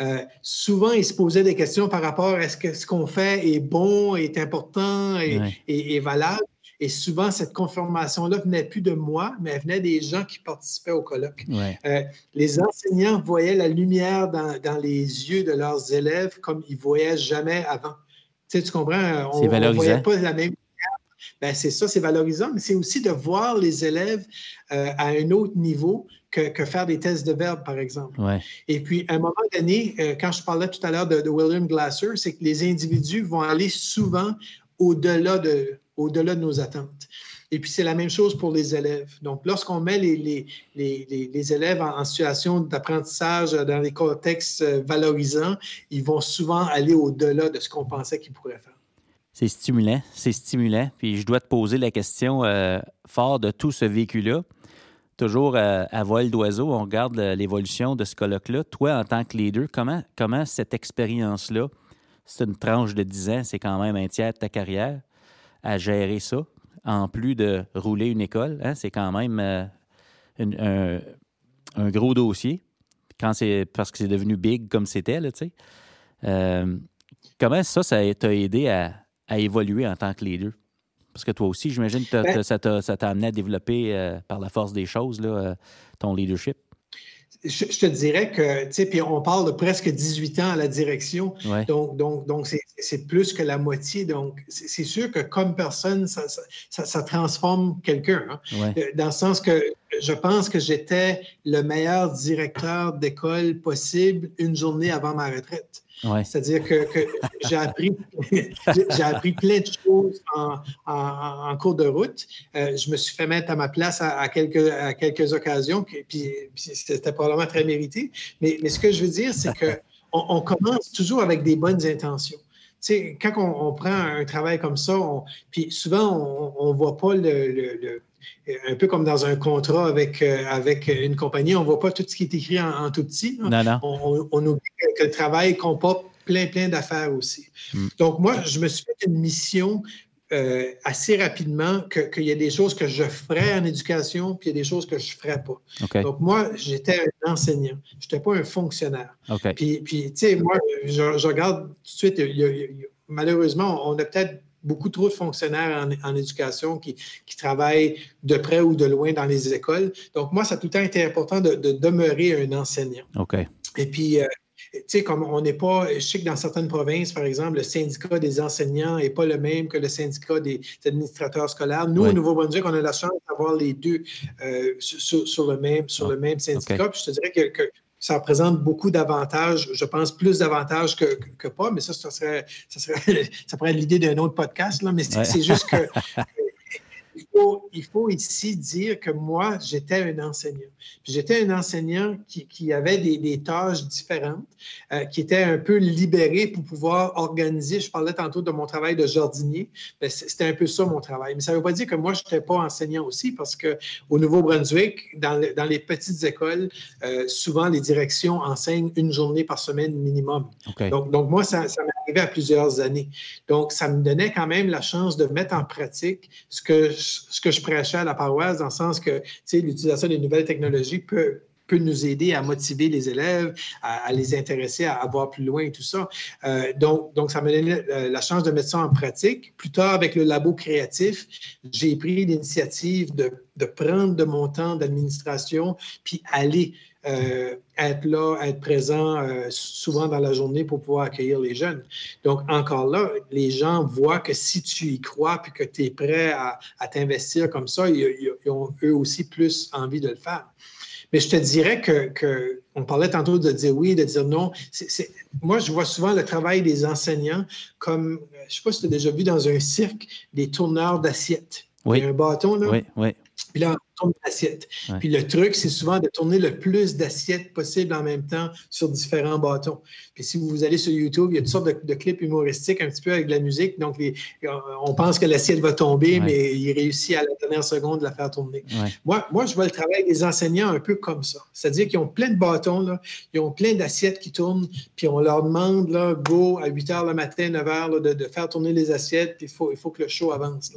Euh, souvent, ils se posaient des questions par rapport à est-ce que ce qu'on fait est bon, est important et, valable. Et souvent, cette confirmation-là venait plus de moi, mais elle venait des gens qui participaient au colloque. Euh, les enseignants voyaient la lumière dans, dans, les yeux de leurs élèves comme ils ne voyaient jamais avant. Tu, tu comprends? Euh, on ne voyait pas la même ben, c'est ça, c'est valorisant, mais c'est aussi de voir les élèves euh, à un autre niveau que, faire des tests de verbe, par exemple. Et puis, à un moment donné, euh, quand je parlais tout à l'heure de, William Glasser, c'est que les individus vont aller souvent au-delà de, au-delà de nos attentes. Et puis, c'est la même chose pour les élèves. Donc, lorsqu'on met les, les, les, les élèves en, situation d'apprentissage dans des contextes euh, valorisants, ils vont souvent aller au-delà de ce qu'on pensait qu'ils pourraient faire. C'est stimulant, c'est stimulant. Puis je dois te poser la question euh, fort de tout ce vécu-là. Toujours euh, à, vol d'oiseau, on regarde l'évolution de ce colloque-là. Toi, en tant que leader, comment, comment cette expérience-là, c'est une tranche de 10 ans, c'est quand même un tiers de ta carrière, à gérer ça, en plus de rouler une école. Hein, c'est quand même euh, un, gros dossier quand c'est parce que c'est devenu big comme c'était. Là, euh, comment ça, ça t'a aidé à, évoluer en tant que leader? Parce que toi aussi, j'imagine que ben ça t'a amené à développer euh, par la force des choses là, ton leadership je, te dirais que, tu sais, puis on parle de presque 18 ans à la direction, donc, donc, donc c'est plus que la moitié. Donc, c'est sûr que comme personne, ça, ça, ça transforme quelqu'un. Hein. Euh, dans le sens que je pense que j'étais le meilleur directeur d'école possible une journée avant ma retraite. C'est-à-dire que, j'ai appris, [LAUGHS] appris plein de choses en, cours de route. Euh, je me suis fait mettre à ma place à, quelques, à quelques occasions, puis, puis, c'était probablement très mérité. Mais, mais, ce que je veux dire, c'est qu'on [LAUGHS] on commence toujours avec des bonnes intentions. Tu sais, quand on, prend un travail comme ça, puis souvent, on ne voit pas le un peu comme dans un contrat avec, euh, avec une compagnie, on ne voit pas tout ce qui est écrit en, tout petit. Non, non. On, on, oublie que le travail comporte plein, plein d'affaires aussi. Hmm. Donc, moi, je me suis fait une mission euh, assez rapidement qu'il y a des choses que je ferais en éducation, puis il y a des choses que je ne ferais pas. Donc, moi, j'étais un enseignant. Je n'étais pas un fonctionnaire. Puis, puis tu sais, moi, je, regarde tout de suite, malheureusement, on a peut-être beaucoup trop de fonctionnaires en, éducation qui, travaillent de près ou de loin dans les écoles. Donc, moi, ça a tout le temps été important de, demeurer un enseignant. OK. Et puis, euh, tu sais, comme on n'est pas, je sais que dans certaines provinces, par exemple, le syndicat des enseignants n'est pas le même que le syndicat des administrateurs scolaires. Nous, au Nouveau-Brunswick, on a la chance d'avoir les deux euh, sur, le même, sur le ah, même syndicat. Puis je te dirais que ça représente beaucoup d'avantages, je pense plus d'avantages que, que, pas, mais ça, ça serait, ça, serait, [LAUGHS] ça pourrait être l'idée d'un autre podcast, là, mais c'est juste que [LAUGHS] faut, il faut ici dire que moi, j'étais un enseignant. J'étais un enseignant qui, qui avait des, des, tâches différentes, euh, qui était un peu libéré pour pouvoir organiser. Je parlais tantôt de mon travail de jardinier. Ben, c'était un peu ça mon travail. Mais ça ne veut pas dire que moi, je n'étais pas enseignant aussi, parce qu'au Nouveau-Brunswick, dans, dans, les petites écoles, euh, souvent les directions enseignent une journée par semaine minimum. Donc, donc, moi, ça, ça m'est arrivé à plusieurs années. Donc, ça me donnait quand même la chance de mettre en pratique ce que ce que je prêchais à la paroisse, dans le sens que l'utilisation des nouvelles technologies peut, peut nous aider à motiver les élèves, à, les intéresser à, voir plus loin et tout ça. Euh, donc, donc, ça m'a donné la chance de mettre ça en pratique. Plus tard, avec le labo créatif, j'ai pris l'initiative de, de, prendre de mon temps d'administration puis aller euh, être là, être présent euh, souvent dans la journée pour pouvoir accueillir les jeunes. Donc, encore là, les gens voient que si tu y crois puis que tu es prêt à, t'investir comme ça, ils, ont eux aussi plus envie de le faire. Mais je te dirais que, on parlait tantôt de dire oui, de dire non. moi, je vois souvent le travail des enseignants comme, je ne sais pas si tu as déjà vu dans un cirque, des tourneurs d'assiettes. Oui. Il y a un bâton, là. Oui, oui. Puis là, on tourne l'assiette. Puis le truc, c'est souvent de tourner le plus d'assiettes possible en même temps sur différents bâtons. Puis si vous allez sur YouTube, il y a toutes sortes de, clips humoristiques un petit peu avec de la musique. Donc, on pense que l'assiette va tomber, mais il réussit à la dernière seconde de la faire tourner. Moi, moi, je vois le travail des enseignants un peu comme ça. C'est-à-dire qu'ils ont plein de bâtons, là, ils ont plein d'assiettes qui tournent, puis on leur demande, là, go, à 8 h le matin, 9 h, de, faire tourner les assiettes, puis il faut, il faut que le show avance.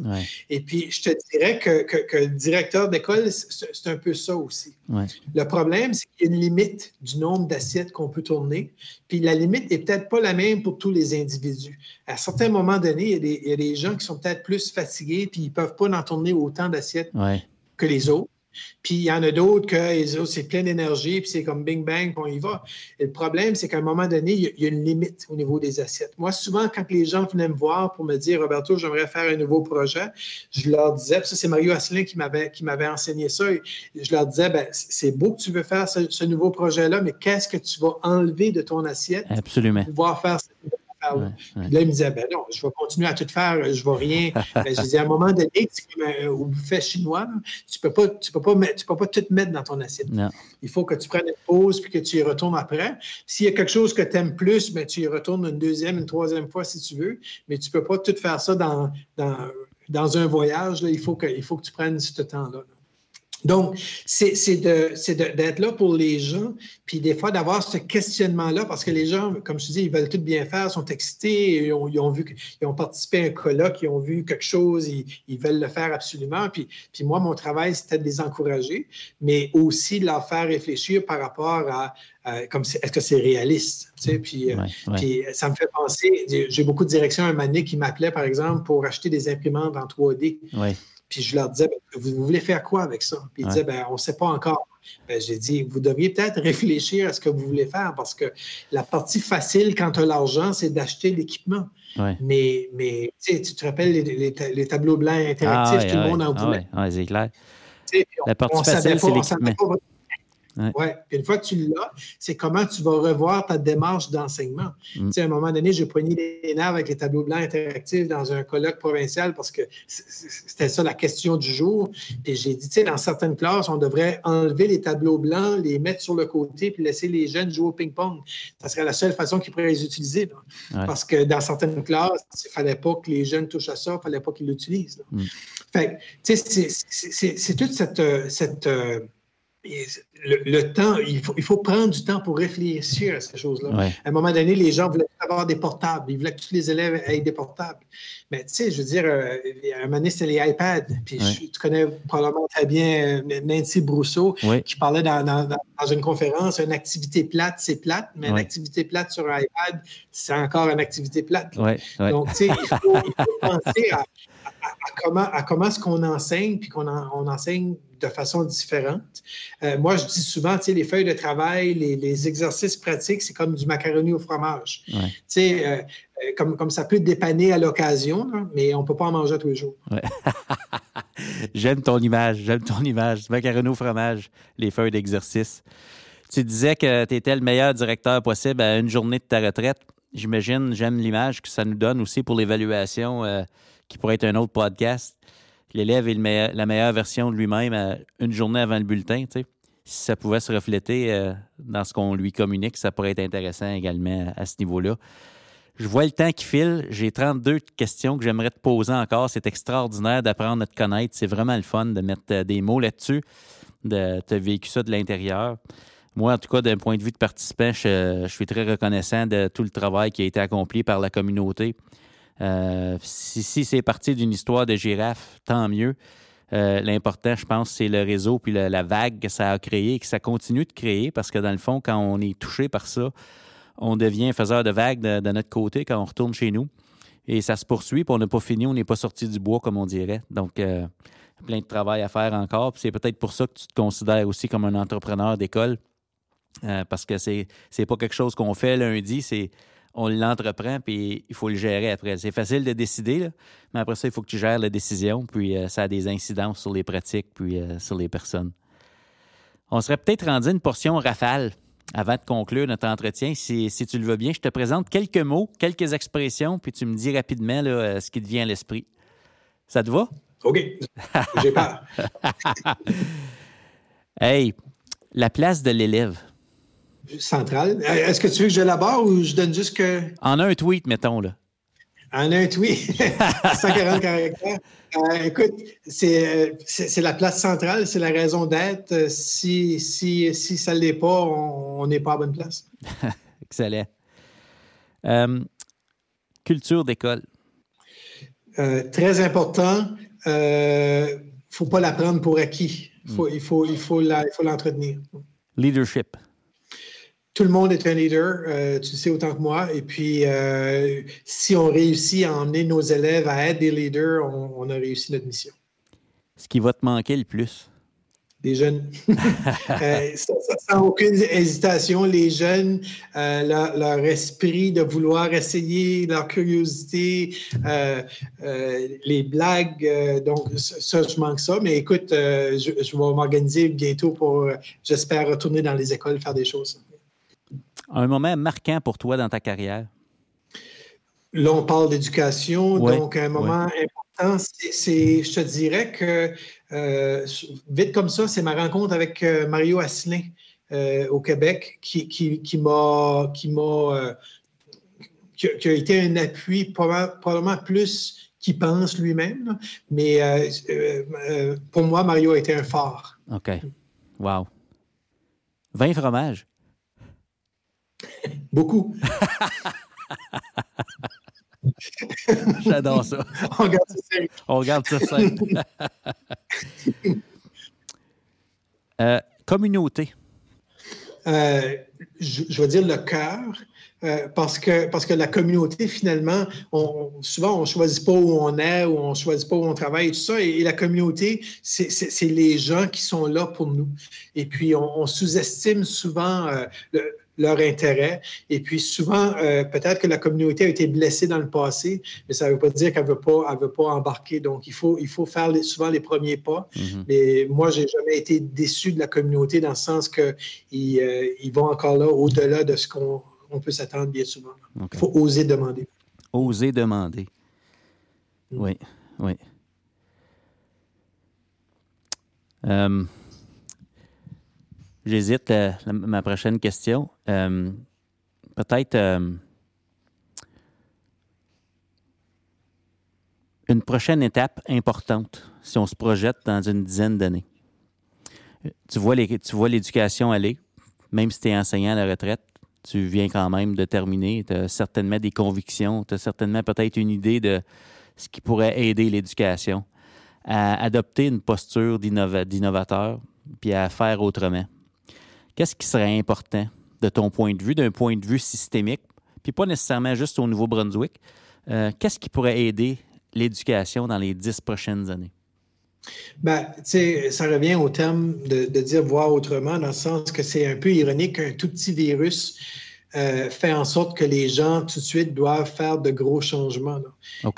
Et puis, je te dirais que, que, que directeur d'école, c'est un peu ça aussi. Le problème, c'est qu'il y a une limite du nombre d'assiettes qu'on peut tourner, puis la limite n'est peut-être pas la même pour tous les individus. À certains moments donnés, il y a des, gens qui sont peut-être plus fatigués, puis ils ne peuvent pas en tourner autant d'assiettes que les autres. Puis il y en a d'autres que c'est plein d'énergie, puis c'est comme bing bang, puis on y va. Et le problème, c'est qu'à un moment donné, il y, a une limite au niveau des assiettes. Moi, souvent, quand les gens venaient me voir pour me dire Roberto, j'aimerais faire un nouveau projet, je leur disais, puis ça, c'est Mario Asselin qui m'avait, qui m'avait enseigné ça, je leur disais, ben, c'est beau que tu veux faire ce, nouveau projet-là, mais qu'est-ce que tu vas enlever de ton assiette Absolument. pour pouvoir faire là, il me disait, ben non, je vais continuer à tout faire, je ne vais rien. [LAUGHS] ben, je disais, à un moment donné, c'est comme un, au buffet chinois, tu ne peux, pas, tu peux, pas tu peux pas tout mettre dans ton assiette. Il faut que tu prennes une pause puis que tu y retournes après. S'il y a quelque chose que tu aimes plus, ben, tu y retournes une deuxième, une troisième fois si tu veux, mais tu ne peux pas tout faire ça dans, dans, dans un voyage. Là. Il, faut que, il faut que tu prennes ce temps-là. là donc, c'est d'être là pour les gens, puis des fois d'avoir ce questionnement-là, parce que les gens, comme je dis, ils veulent tout bien faire, sont excités, ils ont, ils ont vu, ils ont participé à un colloque, ils ont vu quelque chose, ils, veulent le faire absolument. Puis, puis moi, mon travail, c'était de les encourager, mais aussi de leur faire réfléchir par rapport à, comme est-ce que c'est réaliste? Tu sais? puis, euh, puis ça me fait penser, j'ai beaucoup de directions un moment qui m'appelaient, par exemple, pour acheter des imprimantes en 3D. Puis je leur disais, ben, vous, voulez faire quoi avec ça? Puis ils disaient, ben, on ne sait pas encore. Ben, j'ai dit, vous devriez peut-être [LAUGHS] réfléchir à ce que vous voulez faire parce que la partie facile quand tu as l'argent, c'est d'acheter l'équipement. Mais, mais tu te rappelles les, tableaux blancs interactifs, ah, tout le monde en voulait? Ah, oui, c'est clair. la partie facile, c'est l'équipement. Ouais. Une fois que tu l'as, c'est comment tu vas revoir ta démarche d'enseignement. Mm. À un moment donné, j'ai poigné les nerfs avec les tableaux blancs interactifs dans un colloque provincial parce que c'était ça la question du jour. Et j'ai dit, tu sais, dans certaines classes, on devrait enlever les tableaux blancs, les mettre sur le côté puis laisser les jeunes jouer au ping-pong. Ça serait la seule façon qu'ils pourraient les utiliser. Parce que dans certaines classes, il ne fallait pas que les jeunes touchent à ça, il ne fallait pas qu'ils l'utilisent. Mm. Fait tu sais, c'est toute cette, cette le, temps, il faut, il faut, prendre du temps pour réfléchir à ces choses-là. À un moment donné, les gens voulaient avoir des portables. Ils voulaient que tous les élèves aient des portables. Mais tu sais, je veux dire, euh, à un moment donné, c'était les iPads. Puis tu connais probablement très bien euh, Nancy Brousseau qui parlait dans, dans, une conférence, une activité plate, c'est plate, mais une activité plate sur un iPad, c'est encore une activité plate. Donc, tu sais, il faut, penser à, comment, à comment est-ce qu'on enseigne, puis qu'on on enseigne de façon différente. Euh, moi, je dis souvent, tu sais, les feuilles de travail, les, exercices pratiques, c'est comme du macaroni au fromage. Tu sais, euh, euh, comme, comme ça peut dépanner à l'occasion, mais on ne peut pas en manger tous les jours. [LAUGHS] j'aime ton image, j'aime ton image. Du macaroni au fromage, les feuilles d'exercice. Tu disais que tu étais le meilleur directeur possible à une journée de ta retraite. J'imagine, j'aime l'image que ça nous donne aussi pour l'évaluation qui pourrait être un autre podcast l'élève est la meilleure version de lui-même une journée avant le bulletin. Si ça pouvait se refléter euh, dans ce qu'on lui communique, ça pourrait être intéressant également à, ce niveau-là. Je vois le temps qui file. J'ai 32 questions que j'aimerais te poser encore. C'est extraordinaire d'apprendre à te connaître. C'est vraiment le fun de mettre euh, des mots là-dessus, de te vécu ça de l'intérieur. Moi, en tout cas, d'un point de vue de participant, je, suis très reconnaissant de tout le travail qui a été accompli par la communauté. Euh, si, c'est parti d'une histoire de girafe, tant mieux. Euh, l'important, je pense, c'est le réseau puis la, vague que ça a créé et que ça continue de créer parce que dans le fond, quand on est touché par ça, on devient faiseur de vagues de, notre côté quand on retourne chez nous. Et ça se poursuit, puis on n'a pas fini, on n'est pas sorti du bois, comme on dirait. Donc, euh, plein de travail à faire encore. C'est peut-être pour ça que tu te considères aussi comme un entrepreneur d'école, parce que c'est n'est pas quelque chose qu'on fait lundi, c'est on l'entreprend, puis il faut le gérer après. C'est facile de décider, mais après ça, il faut que tu gères la décision, puis euh, ça a des incidences sur les pratiques, puis euh, sur les personnes. On serait peut-être rendu une portion rafale avant de conclure notre entretien. Si, tu le veux bien, je te présente quelques mots, quelques expressions, puis tu me dis rapidement là, ce qui te vient à l'esprit. Ça te va? OK. J'ai peur. [LAUGHS] hey, la place de l'élève. Centrale. Est-ce que tu veux que je l'aborde ou je donne juste que. En un tweet, mettons, là. En un tweet, [LAUGHS] 140 caractères. Euh, écoute, c'est la place centrale, c'est la raison d'être. Si, si, si ça ne l'est pas, on n'est pas à bonne place. [LAUGHS] Excellent. Euh, culture d'école. Euh, très important il euh, ne faut pas la prendre pour acquis. Faut, Il faut, il faut l'entretenir. Leadership. Tout le monde est un leader, euh, tu le sais autant que moi. Et puis, euh, si on réussit à emmener nos élèves à être des leaders, on a réussi notre mission. Ce qui va te manquer le plus? des jeunes. [LAUGHS] [LAUGHS] euh, sans, aucune hésitation, les jeunes, euh, leur, esprit de vouloir essayer, leur curiosité, euh, euh, les blagues. donc, ça, je manque ça. Mais écoute, je, je, vais m'organiser bientôt pour, j'espère, retourner dans les écoles, faire des choses. Un moment marquant pour toi dans ta carrière? Là, on parle d'éducation, donc un moment important, c'est, je te dirais que euh, vite comme ça, c'est ma rencontre avec euh, Mario Asselin euh, au Québec qui, qui, m'a qui m'a qui, a été un appui probablement plus qu'il pense lui-même. Mais pour moi, Mario a été un phare. OK. Wow. 20 fromages. Beaucoup. [LAUGHS] J'adore ça. [LAUGHS] On regarde ça. On regarde ça [LAUGHS] euh, communauté. Euh, je, je, vais dire le cœur, euh, parce, que, parce que la communauté, finalement, on, souvent, on ne choisit pas où on est, ou on ne choisit pas où on travaille et tout ça. Et, la communauté, c'est les gens qui sont là pour nous. Et puis, on, sous-estime souvent le, leur intérêt. Et puis souvent, euh, peut-être que la communauté a été blessée dans le passé, mais ça ne veut pas dire qu'elle ne veut pas, veut pas embarquer. Donc, il faut, il faut faire souvent les premiers pas. Mm-hmm. Mais moi, je n'ai jamais été déçu de la communauté dans le sens qu'ils euh, ils vont encore là au-delà de ce qu'on peut s'attendre bien souvent. Il faut oser demander. Oser demander. Mm. Oui, oui. Euh, J'hésite à euh, ma prochaine question. Euh, peut-être euh, une prochaine étape importante si on se projette dans une dizaine d'années. Tu vois, tu vois l'éducation aller, même si tu es enseignant à la retraite, tu viens quand même de terminer, tu as certainement des convictions, tu as certainement peut-être une idée de ce qui pourrait aider l'éducation à adopter une posture d'innovateur puis à faire autrement qu'est-ce qui serait important de ton point de vue, d'un point de vue systémique, puis pas nécessairement juste au Nouveau-Brunswick? Euh, qu'est-ce qui pourrait aider l'éducation dans les dix prochaines années? Ben, ça revient au terme de, dire voir autrement, dans le sens que c'est un peu ironique qu'un tout petit virus euh, fait en sorte que les gens tout de suite doivent faire de gros changements.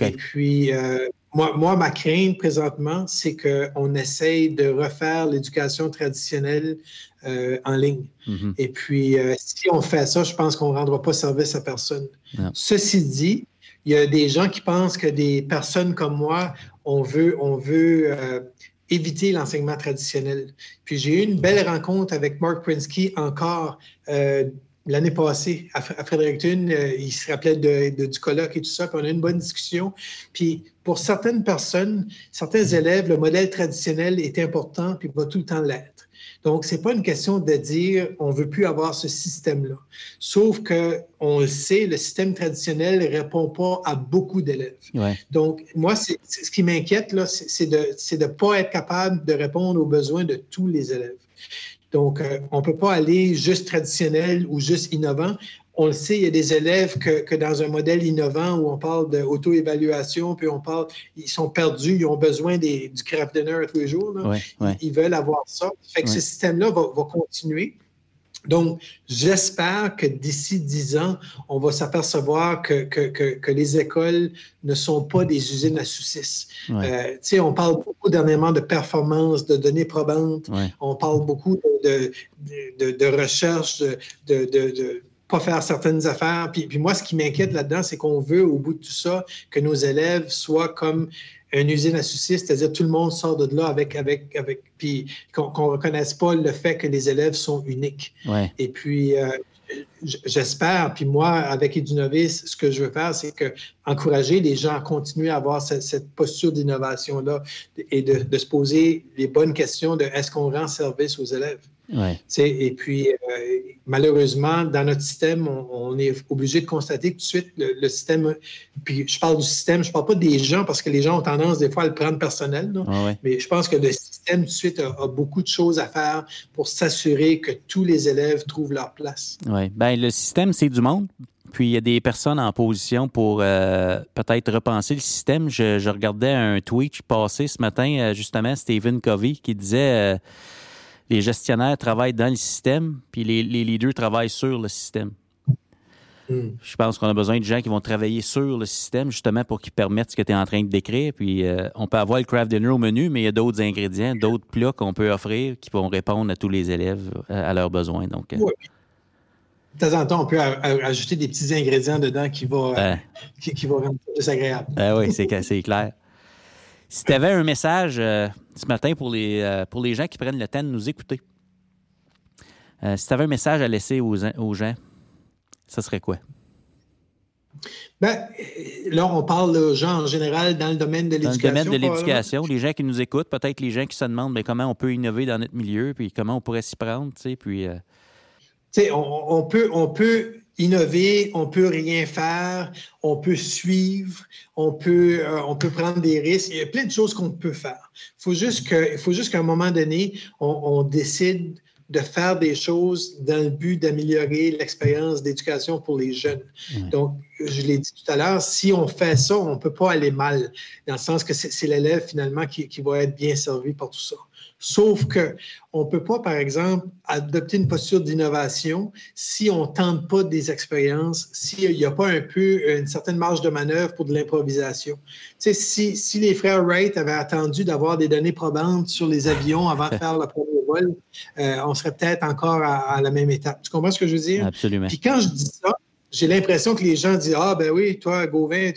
Et puis, euh, moi, moi, ma crainte présentement, c'est qu'on essaye de refaire l'éducation traditionnelle euh, en ligne. Mm-hmm. Et puis, euh, si on fait ça, je pense qu'on ne rendra pas service à personne. Ceci dit, il y a des gens qui pensent que des personnes comme moi, on veut, on veut euh, éviter l'enseignement traditionnel. Puis j'ai eu une belle rencontre avec Mark Prinsky encore l'année passée à, Fredericton. il se rappelait de, du colloque et tout ça. Puis on a eu une bonne discussion. Puis pour certaines personnes, certains élèves, le modèle traditionnel est important puis va tout le temps l'être. Donc, ce n'est pas une question de dire on ne veut plus avoir ce système-là. Sauf que on le sait, le système traditionnel ne répond pas à beaucoup d'élèves. Donc, moi, ce qui m'inquiète, c'est de ne pas être capable de répondre aux besoins de tous les élèves. Donc, euh, on ne peut pas aller juste traditionnel ou juste innovant on le sait, il y a des élèves que, dans un modèle innovant où on parle d'auto-évaluation, puis on parle, ils sont perdus, ils ont besoin du craft dinner tous les jours. Ils, veulent avoir ça. Fait que ce système-là va, continuer. Donc, j'espère que d'ici dix ans, on va s'apercevoir que, que, les écoles ne sont pas des usines à saucisses. Euh, on parle beaucoup dernièrement de performance, de données probantes. On parle beaucoup de, de, de recherche, de pas faire certaines affaires. Puis, puis moi, ce qui m'inquiète là-dedans, c'est qu'on veut, au bout de tout ça, que nos élèves soient comme une usine à soucis, c'est-à-dire tout le monde sort de là avec, avec, avec, puis qu'on ne reconnaisse pas le fait que les élèves sont uniques. Et puis, euh, j'espère, puis moi, avec Edunovis, ce que je veux faire, c'est que encourager les gens à continuer à avoir cette, posture d'innovation-là et de, de, se poser les bonnes questions de est-ce qu'on rend service aux élèves? Et puis, euh, malheureusement, dans notre système, on, est obligé de constater que tout de suite, le, système, puis je parle du système, je ne parle pas des gens parce que les gens ont tendance des fois à le prendre personnel, mais je pense que le système tout de suite a, beaucoup de choses à faire pour s'assurer que tous les élèves trouvent leur place. Oui, bien, le système, c'est du monde. Puis il y a des personnes en position pour euh, peut-être repenser le système. Je, regardais un tweet passé ce matin, euh, justement, Stephen Covey, qui disait les gestionnaires travaillent dans le système, puis les, leaders travaillent sur le système. Hmm. Je pense qu'on a besoin de gens qui vont travailler sur le système, justement, pour qu'ils permettent ce que tu es en train de décrire. Puis euh, on peut avoir le craft dinner au menu, mais il y a d'autres ingrédients, d'autres plats qu'on peut offrir qui vont répondre à tous les élèves euh, à leurs besoins. Donc, euh, De temps en temps, on peut ajouter des petits ingrédients dedans qui vont, qui, vont rendre plus agréable. Ah oui, c'est clair. Si tu avais un message ce matin pour les, euh, pour les gens qui prennent le temps de nous écouter. Euh, si tu avais un message à laisser aux, gens, ça serait quoi? Ben, là, on parle aux gens en général dans le domaine de l'éducation. Dans le domaine de l'éducation, les gens qui nous écoutent, peut-être les gens qui se demandent ben, comment on peut innover dans notre milieu, puis comment on pourrait s'y prendre, tu sais, puis... Euh, on, peut, on peut innover, on peut rien faire, on peut suivre, on peut, euh, on peut prendre des risques. Il y a plein de choses qu'on peut faire. Il faut juste que, faut juste qu'à un moment donné, on, décide de faire des choses dans le but d'améliorer l'expérience d'éducation pour les jeunes. Donc, je l'ai dit tout à l'heure, si on fait ça, on ne peut pas aller mal, dans le sens que c'est l'élève finalement qui, qui, va être bien servi par tout ça. Sauf que on ne peut pas, par exemple, adopter une posture d'innovation si on ne tente pas des expériences, s'il n'y a pas un peu une certaine marge de manœuvre pour de l'improvisation. Tu sais, si, si, les frères Wright avaient attendu d'avoir des données probantes sur les avions avant de faire le premier vol, euh, on serait peut-être encore à, la même étape. Tu comprends ce que je veux dire? Absolument. Puis quand je dis ça, j'ai l'impression que les gens disent Ah, ben oui, toi, Gauvin,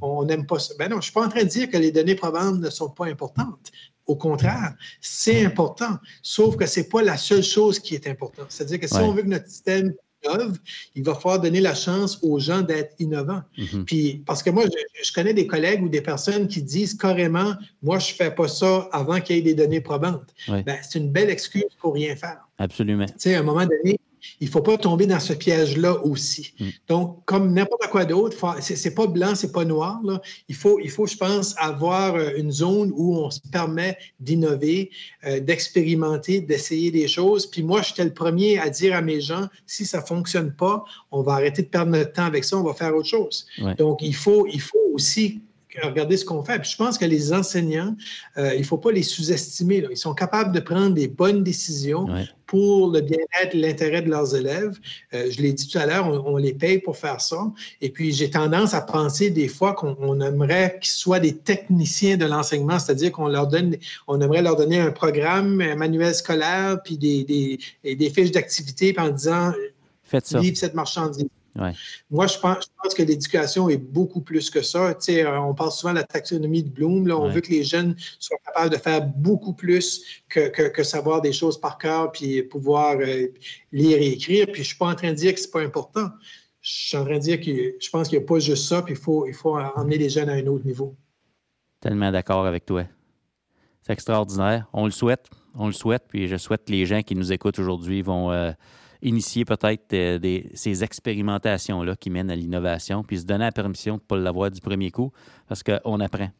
on n'aime pas ça. Ben non, je ne suis pas en train de dire que les données probantes ne sont pas importantes. Au contraire, c'est important, sauf que ce n'est pas la seule chose qui est importante. C'est-à-dire que si on veut que notre système innove, il va falloir donner la chance aux gens d'être innovants. Mm-hmm. Puis, parce que moi, je, connais des collègues ou des personnes qui disent carrément, moi, je ne fais pas ça avant qu'il y ait des données probantes. Ben, c'est une belle excuse pour rien faire. Absolument. Tu sais, à un moment donné, il ne faut pas tomber dans ce piège-là aussi. Mm. Donc, comme n'importe quoi d'autre, ce n'est pas blanc, ce n'est pas noir. Là. Il, faut, il faut, je pense, avoir euh, une zone où on se permet d'innover, euh, d'expérimenter, d'essayer des choses. Puis moi, j'étais le premier à dire à mes gens, si ça ne fonctionne pas, on va arrêter de perdre notre temps avec ça, on va faire autre chose. Donc, il faut, il faut aussi regarder ce qu'on fait. je pense que les enseignants, euh, il ne faut pas les sous-estimer. Ils sont capables de prendre des bonnes décisions pour le bien-être, l'intérêt de leurs élèves. Euh, je l'ai dit tout à l'heure, on, les paye pour faire ça. Et puis, j'ai tendance à penser des fois qu'on aimerait qu'ils soient des techniciens de l'enseignement, c'est-à-dire qu'on leur donne, on aimerait leur donner un programme, un manuel scolaire, puis des, des, fiches d'activité, en disant, Faites ça. cette marchandise. Moi, je pense, que l'éducation est beaucoup plus que ça. Euh, on parle souvent de la taxonomie de Bloom. On veut que les jeunes soient capables de faire beaucoup plus que, savoir des choses par cœur puis pouvoir euh, lire et écrire. Puis je ne suis pas en train de dire que ce n'est pas important. Je suis en train de dire que je pense qu'il n'y a pas juste ça, puis il faut, il faut emmener les jeunes à un autre niveau. Tellement d'accord avec toi. C'est extraordinaire. On le souhaite. On le souhaite, puis je souhaite que les gens qui nous écoutent aujourd'hui vont euh, initier peut-être euh, ces expérimentations-là qui mènent à l'innovation, puis se donner la permission de ne pas l'avoir du premier coup, parce qu'on apprend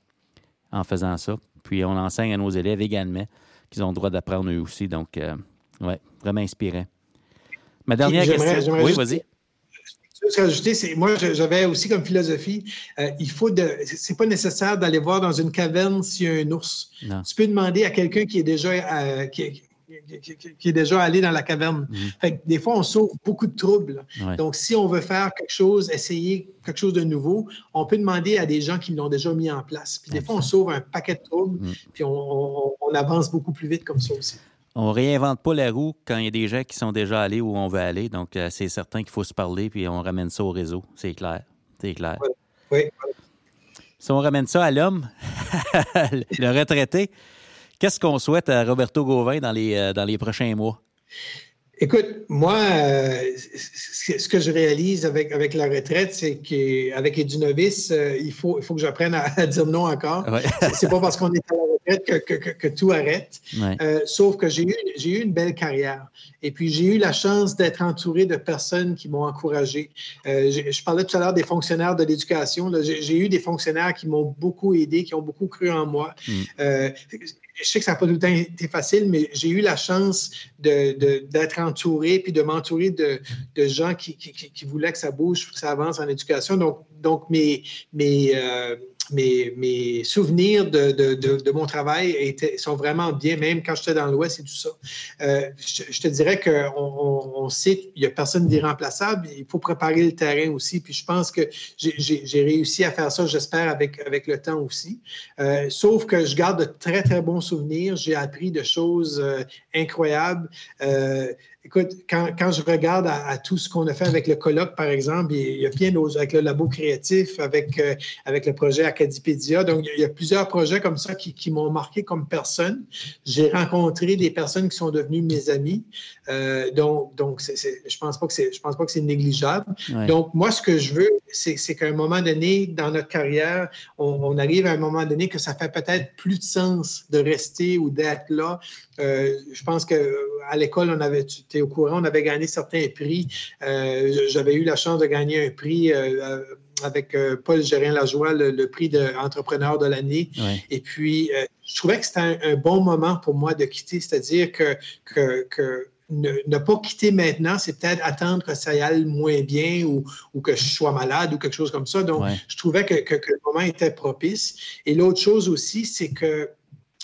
en faisant ça. Puis on enseigne à nos élèves également qu'ils ont le droit d'apprendre eux aussi. Donc, euh, ouais, vraiment inspirant. Ma dernière question. Oui, vas-y rajouter, c'est moi j'avais aussi comme philosophie, euh, il faut de, c'est pas nécessaire d'aller voir dans une caverne s'il y a un ours. Tu peux demander à quelqu'un qui est déjà euh, qui, est déjà allé dans la caverne. Mhm. des fois, on sauve beaucoup de troubles. Donc, si on veut faire quelque chose, essayer quelque chose de nouveau, on peut demander à des gens qui l'ont déjà mis en place. Puis des fois, on sauve un paquet de troubles, mhm. puis on avance beaucoup plus vite comme ça aussi on réinvente pas la roue quand il y a des gens qui sont déjà allés où on veut aller. Donc, euh, c'est certain qu'il faut se parler, puis on ramène ça au réseau. C'est clair. C'est clair. Oui. Si on ramène ça à l'homme, [LAUGHS] le retraité, qu'est-ce qu'on souhaite à Roberto Gauvin dans les, euh, dans les prochains mois? Écoute, moi, euh, ce que je réalise avec, avec la retraite, c'est qu'avec les novice, il, faut, il faut que j'apprenne à, dire non encore. C'est pas parce qu'on est à la que, tout arrête. Euh, sauf que j'ai eu, eu une belle carrière. Et puis, j'ai eu la chance d'être entouré de personnes qui m'ont encouragé. Euh, je parlais tout à l'heure des fonctionnaires de l'éducation. J'ai eu des fonctionnaires qui m'ont beaucoup aidé, qui ont beaucoup cru en moi. Mm. Je sais que ça n'a pas tout été facile, mais j'ai eu la chance d'être entouré puis de m'entourer de, gens qui, voulaient que ça bouge, que ça avance en éducation. Donc mes, mes, mes, souvenirs de, mon travail sont vraiment bien, même quand j'étais dans l'Ouest et tout ça. Euh, je, te dirais qu'on on, sait qu'il n'y a personne d'irremplaçable. Il faut préparer le terrain aussi. Puis je pense que j'ai réussi à faire ça, j'espère, avec, avec le temps aussi. Euh, sauf que je garde de très, très bons souvenirs. J'ai appris de choses euh, incroyables. Écoute, quand, quand, je regarde à, tout ce qu'on a fait avec le colloque, par exemple, il y a bien d'autres, avec le labo créatif, avec, euh, avec le projet Acadipédia. Donc, il y a plusieurs projets comme ça qui, qui m'ont marqué comme personne. J'ai rencontré des personnes qui sont devenues mes amis. Euh, donc, donc je pense pas que c'est, je pense pas que c'est négligeable. Donc, moi, ce que je veux, c'est, c'est qu'à un moment donné, dans notre carrière, on, arrive à un moment donné que ça fait peut-être plus de sens de rester ou d'être là. Euh, je pense qu'à l'école, on avait, au courant, on avait gagné certains prix. Euh, j'avais eu la chance de gagner un prix euh, avec euh, Paul Gérin-Lajoie, le, prix d'entrepreneur de, l'année. Et puis, je trouvais que c'était un, bon moment pour moi de quitter, c'est-à-dire que, que, ne, pas quitter maintenant, c'est peut-être attendre que ça aille moins bien ou, que je sois malade ou quelque chose comme ça. Donc, je trouvais que, le moment était propice. Et l'autre chose aussi, c'est que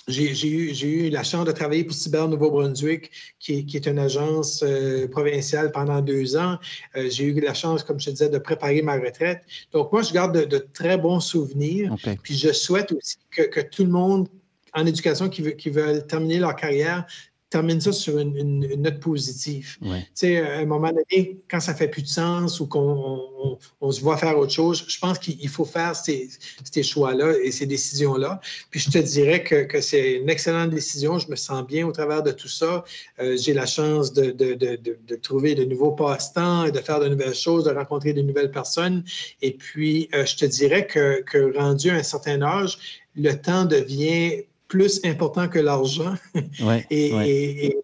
j'ai eu, la chance de travailler pour Cyber Nouveau-Brunswick, qui, est une agence euh, provinciale pendant deux ans. Euh, j'ai eu la chance, comme je te disais, de préparer ma retraite. Donc, moi, je garde de, très bons souvenirs. Puis je souhaite aussi que, tout le monde en éducation qui veut, qui veut terminer leur carrière termine ça sur une, note positive. Tu sais, à un moment donné, quand ça fait plus de sens ou qu'on on, se voit faire autre chose, je pense qu'il faut faire ces, ces choix-là et ces décisions-là. Puis je te dirais que, que c'est une excellente décision. Je me sens bien au travers de tout ça. Euh, j'ai la chance de, de, de, de, trouver de nouveaux passe-temps, de faire de nouvelles choses, de rencontrer de nouvelles personnes. Et puis, euh, je te dirais que, que rendu à un certain âge, le temps devient plus important que l'argent. [LAUGHS] et,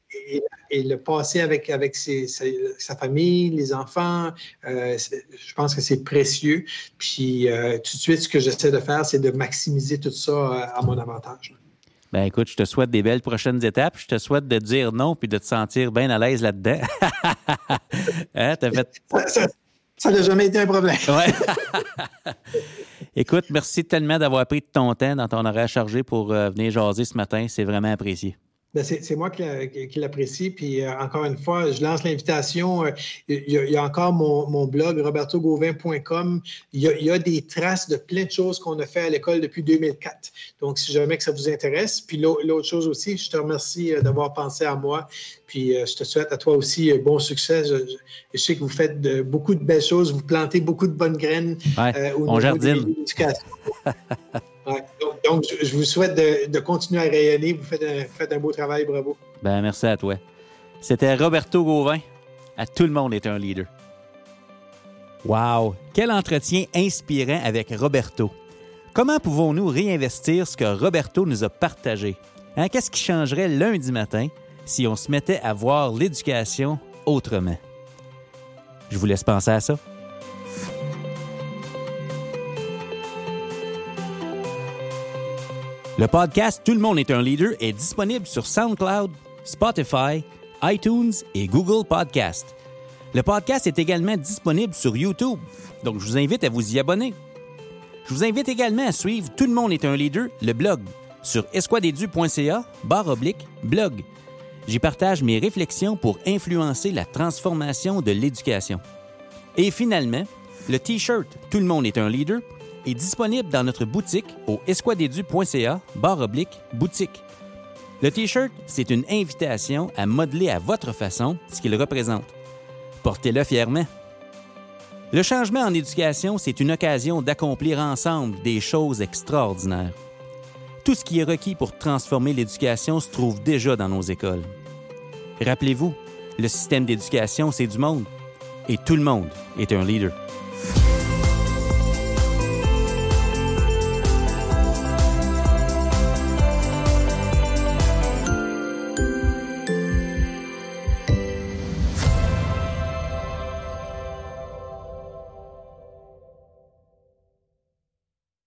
le passé avec, avec sa, famille, les enfants, euh, je pense que c'est précieux. Puis euh, tout de suite, ce que j'essaie de faire, c'est de maximiser tout ça euh, à mon avantage. Ben écoute, je te souhaite des belles prochaines étapes. Je te souhaite de dire non puis de te sentir bien à l'aise là-dedans. [LAUGHS] hein, fait... Ça n'a jamais été un problème. Ouais. [LAUGHS] Écoute, merci tellement d'avoir pris ton temps dans ton horaire chargé pour euh, venir jaser ce matin. C'est vraiment apprécié. Ben, c'est moi qui, l'apprécie. Puis euh, encore une fois, je lance l'invitation. Euh, il, y a encore mon, blog, robertogauvin.com. Il, il, y a des traces de plein de choses qu'on a fait à l'école depuis 2004. Donc, si jamais que ça vous intéresse. Puis l'autre chose aussi, je te remercie euh, d'avoir pensé à moi. Puis je te souhaite à toi aussi bon succès. Je, sais que vous faites beaucoup de belles choses. Vous plantez beaucoup de bonnes graines au on de l'éducation. [LAUGHS] donc, je vous souhaite de, continuer à rayonner. Vous faites un, beau travail. Bravo. Ben, merci à toi. C'était Roberto Gauvin. À tout le monde est un leader. Wow! Quel entretien inspirant avec Roberto. Comment pouvons-nous réinvestir ce que Roberto nous a partagé? Hein, Qu'est-ce qui changerait lundi matin si on se mettait à voir l'éducation autrement? Je vous laisse penser à ça. Le podcast Tout le monde est un leader est disponible sur SoundCloud, Spotify, iTunes et Google Podcast. Le podcast est également disponible sur YouTube, donc je vous invite à vous y abonner. Je vous invite également à suivre Tout le monde est un leader, le blog, sur esquadedu.ca, barre oblique, blog. J'y partage mes réflexions pour influencer la transformation de l'éducation. Et finalement, le T-shirt Tout le monde est un leader est disponible dans notre boutique au esquadedu.ca, barre oblique, boutique. Le T-shirt, c'est une invitation à modeler à votre façon ce qu'il représente. Portez-le fièrement. Le changement en éducation, c'est une occasion d'accomplir ensemble des choses extraordinaires. Tout ce qui est requis pour transformer l'éducation se trouve déjà dans nos écoles. Rappelez-vous, le système d'éducation, c'est du monde. Et tout le monde est un leader.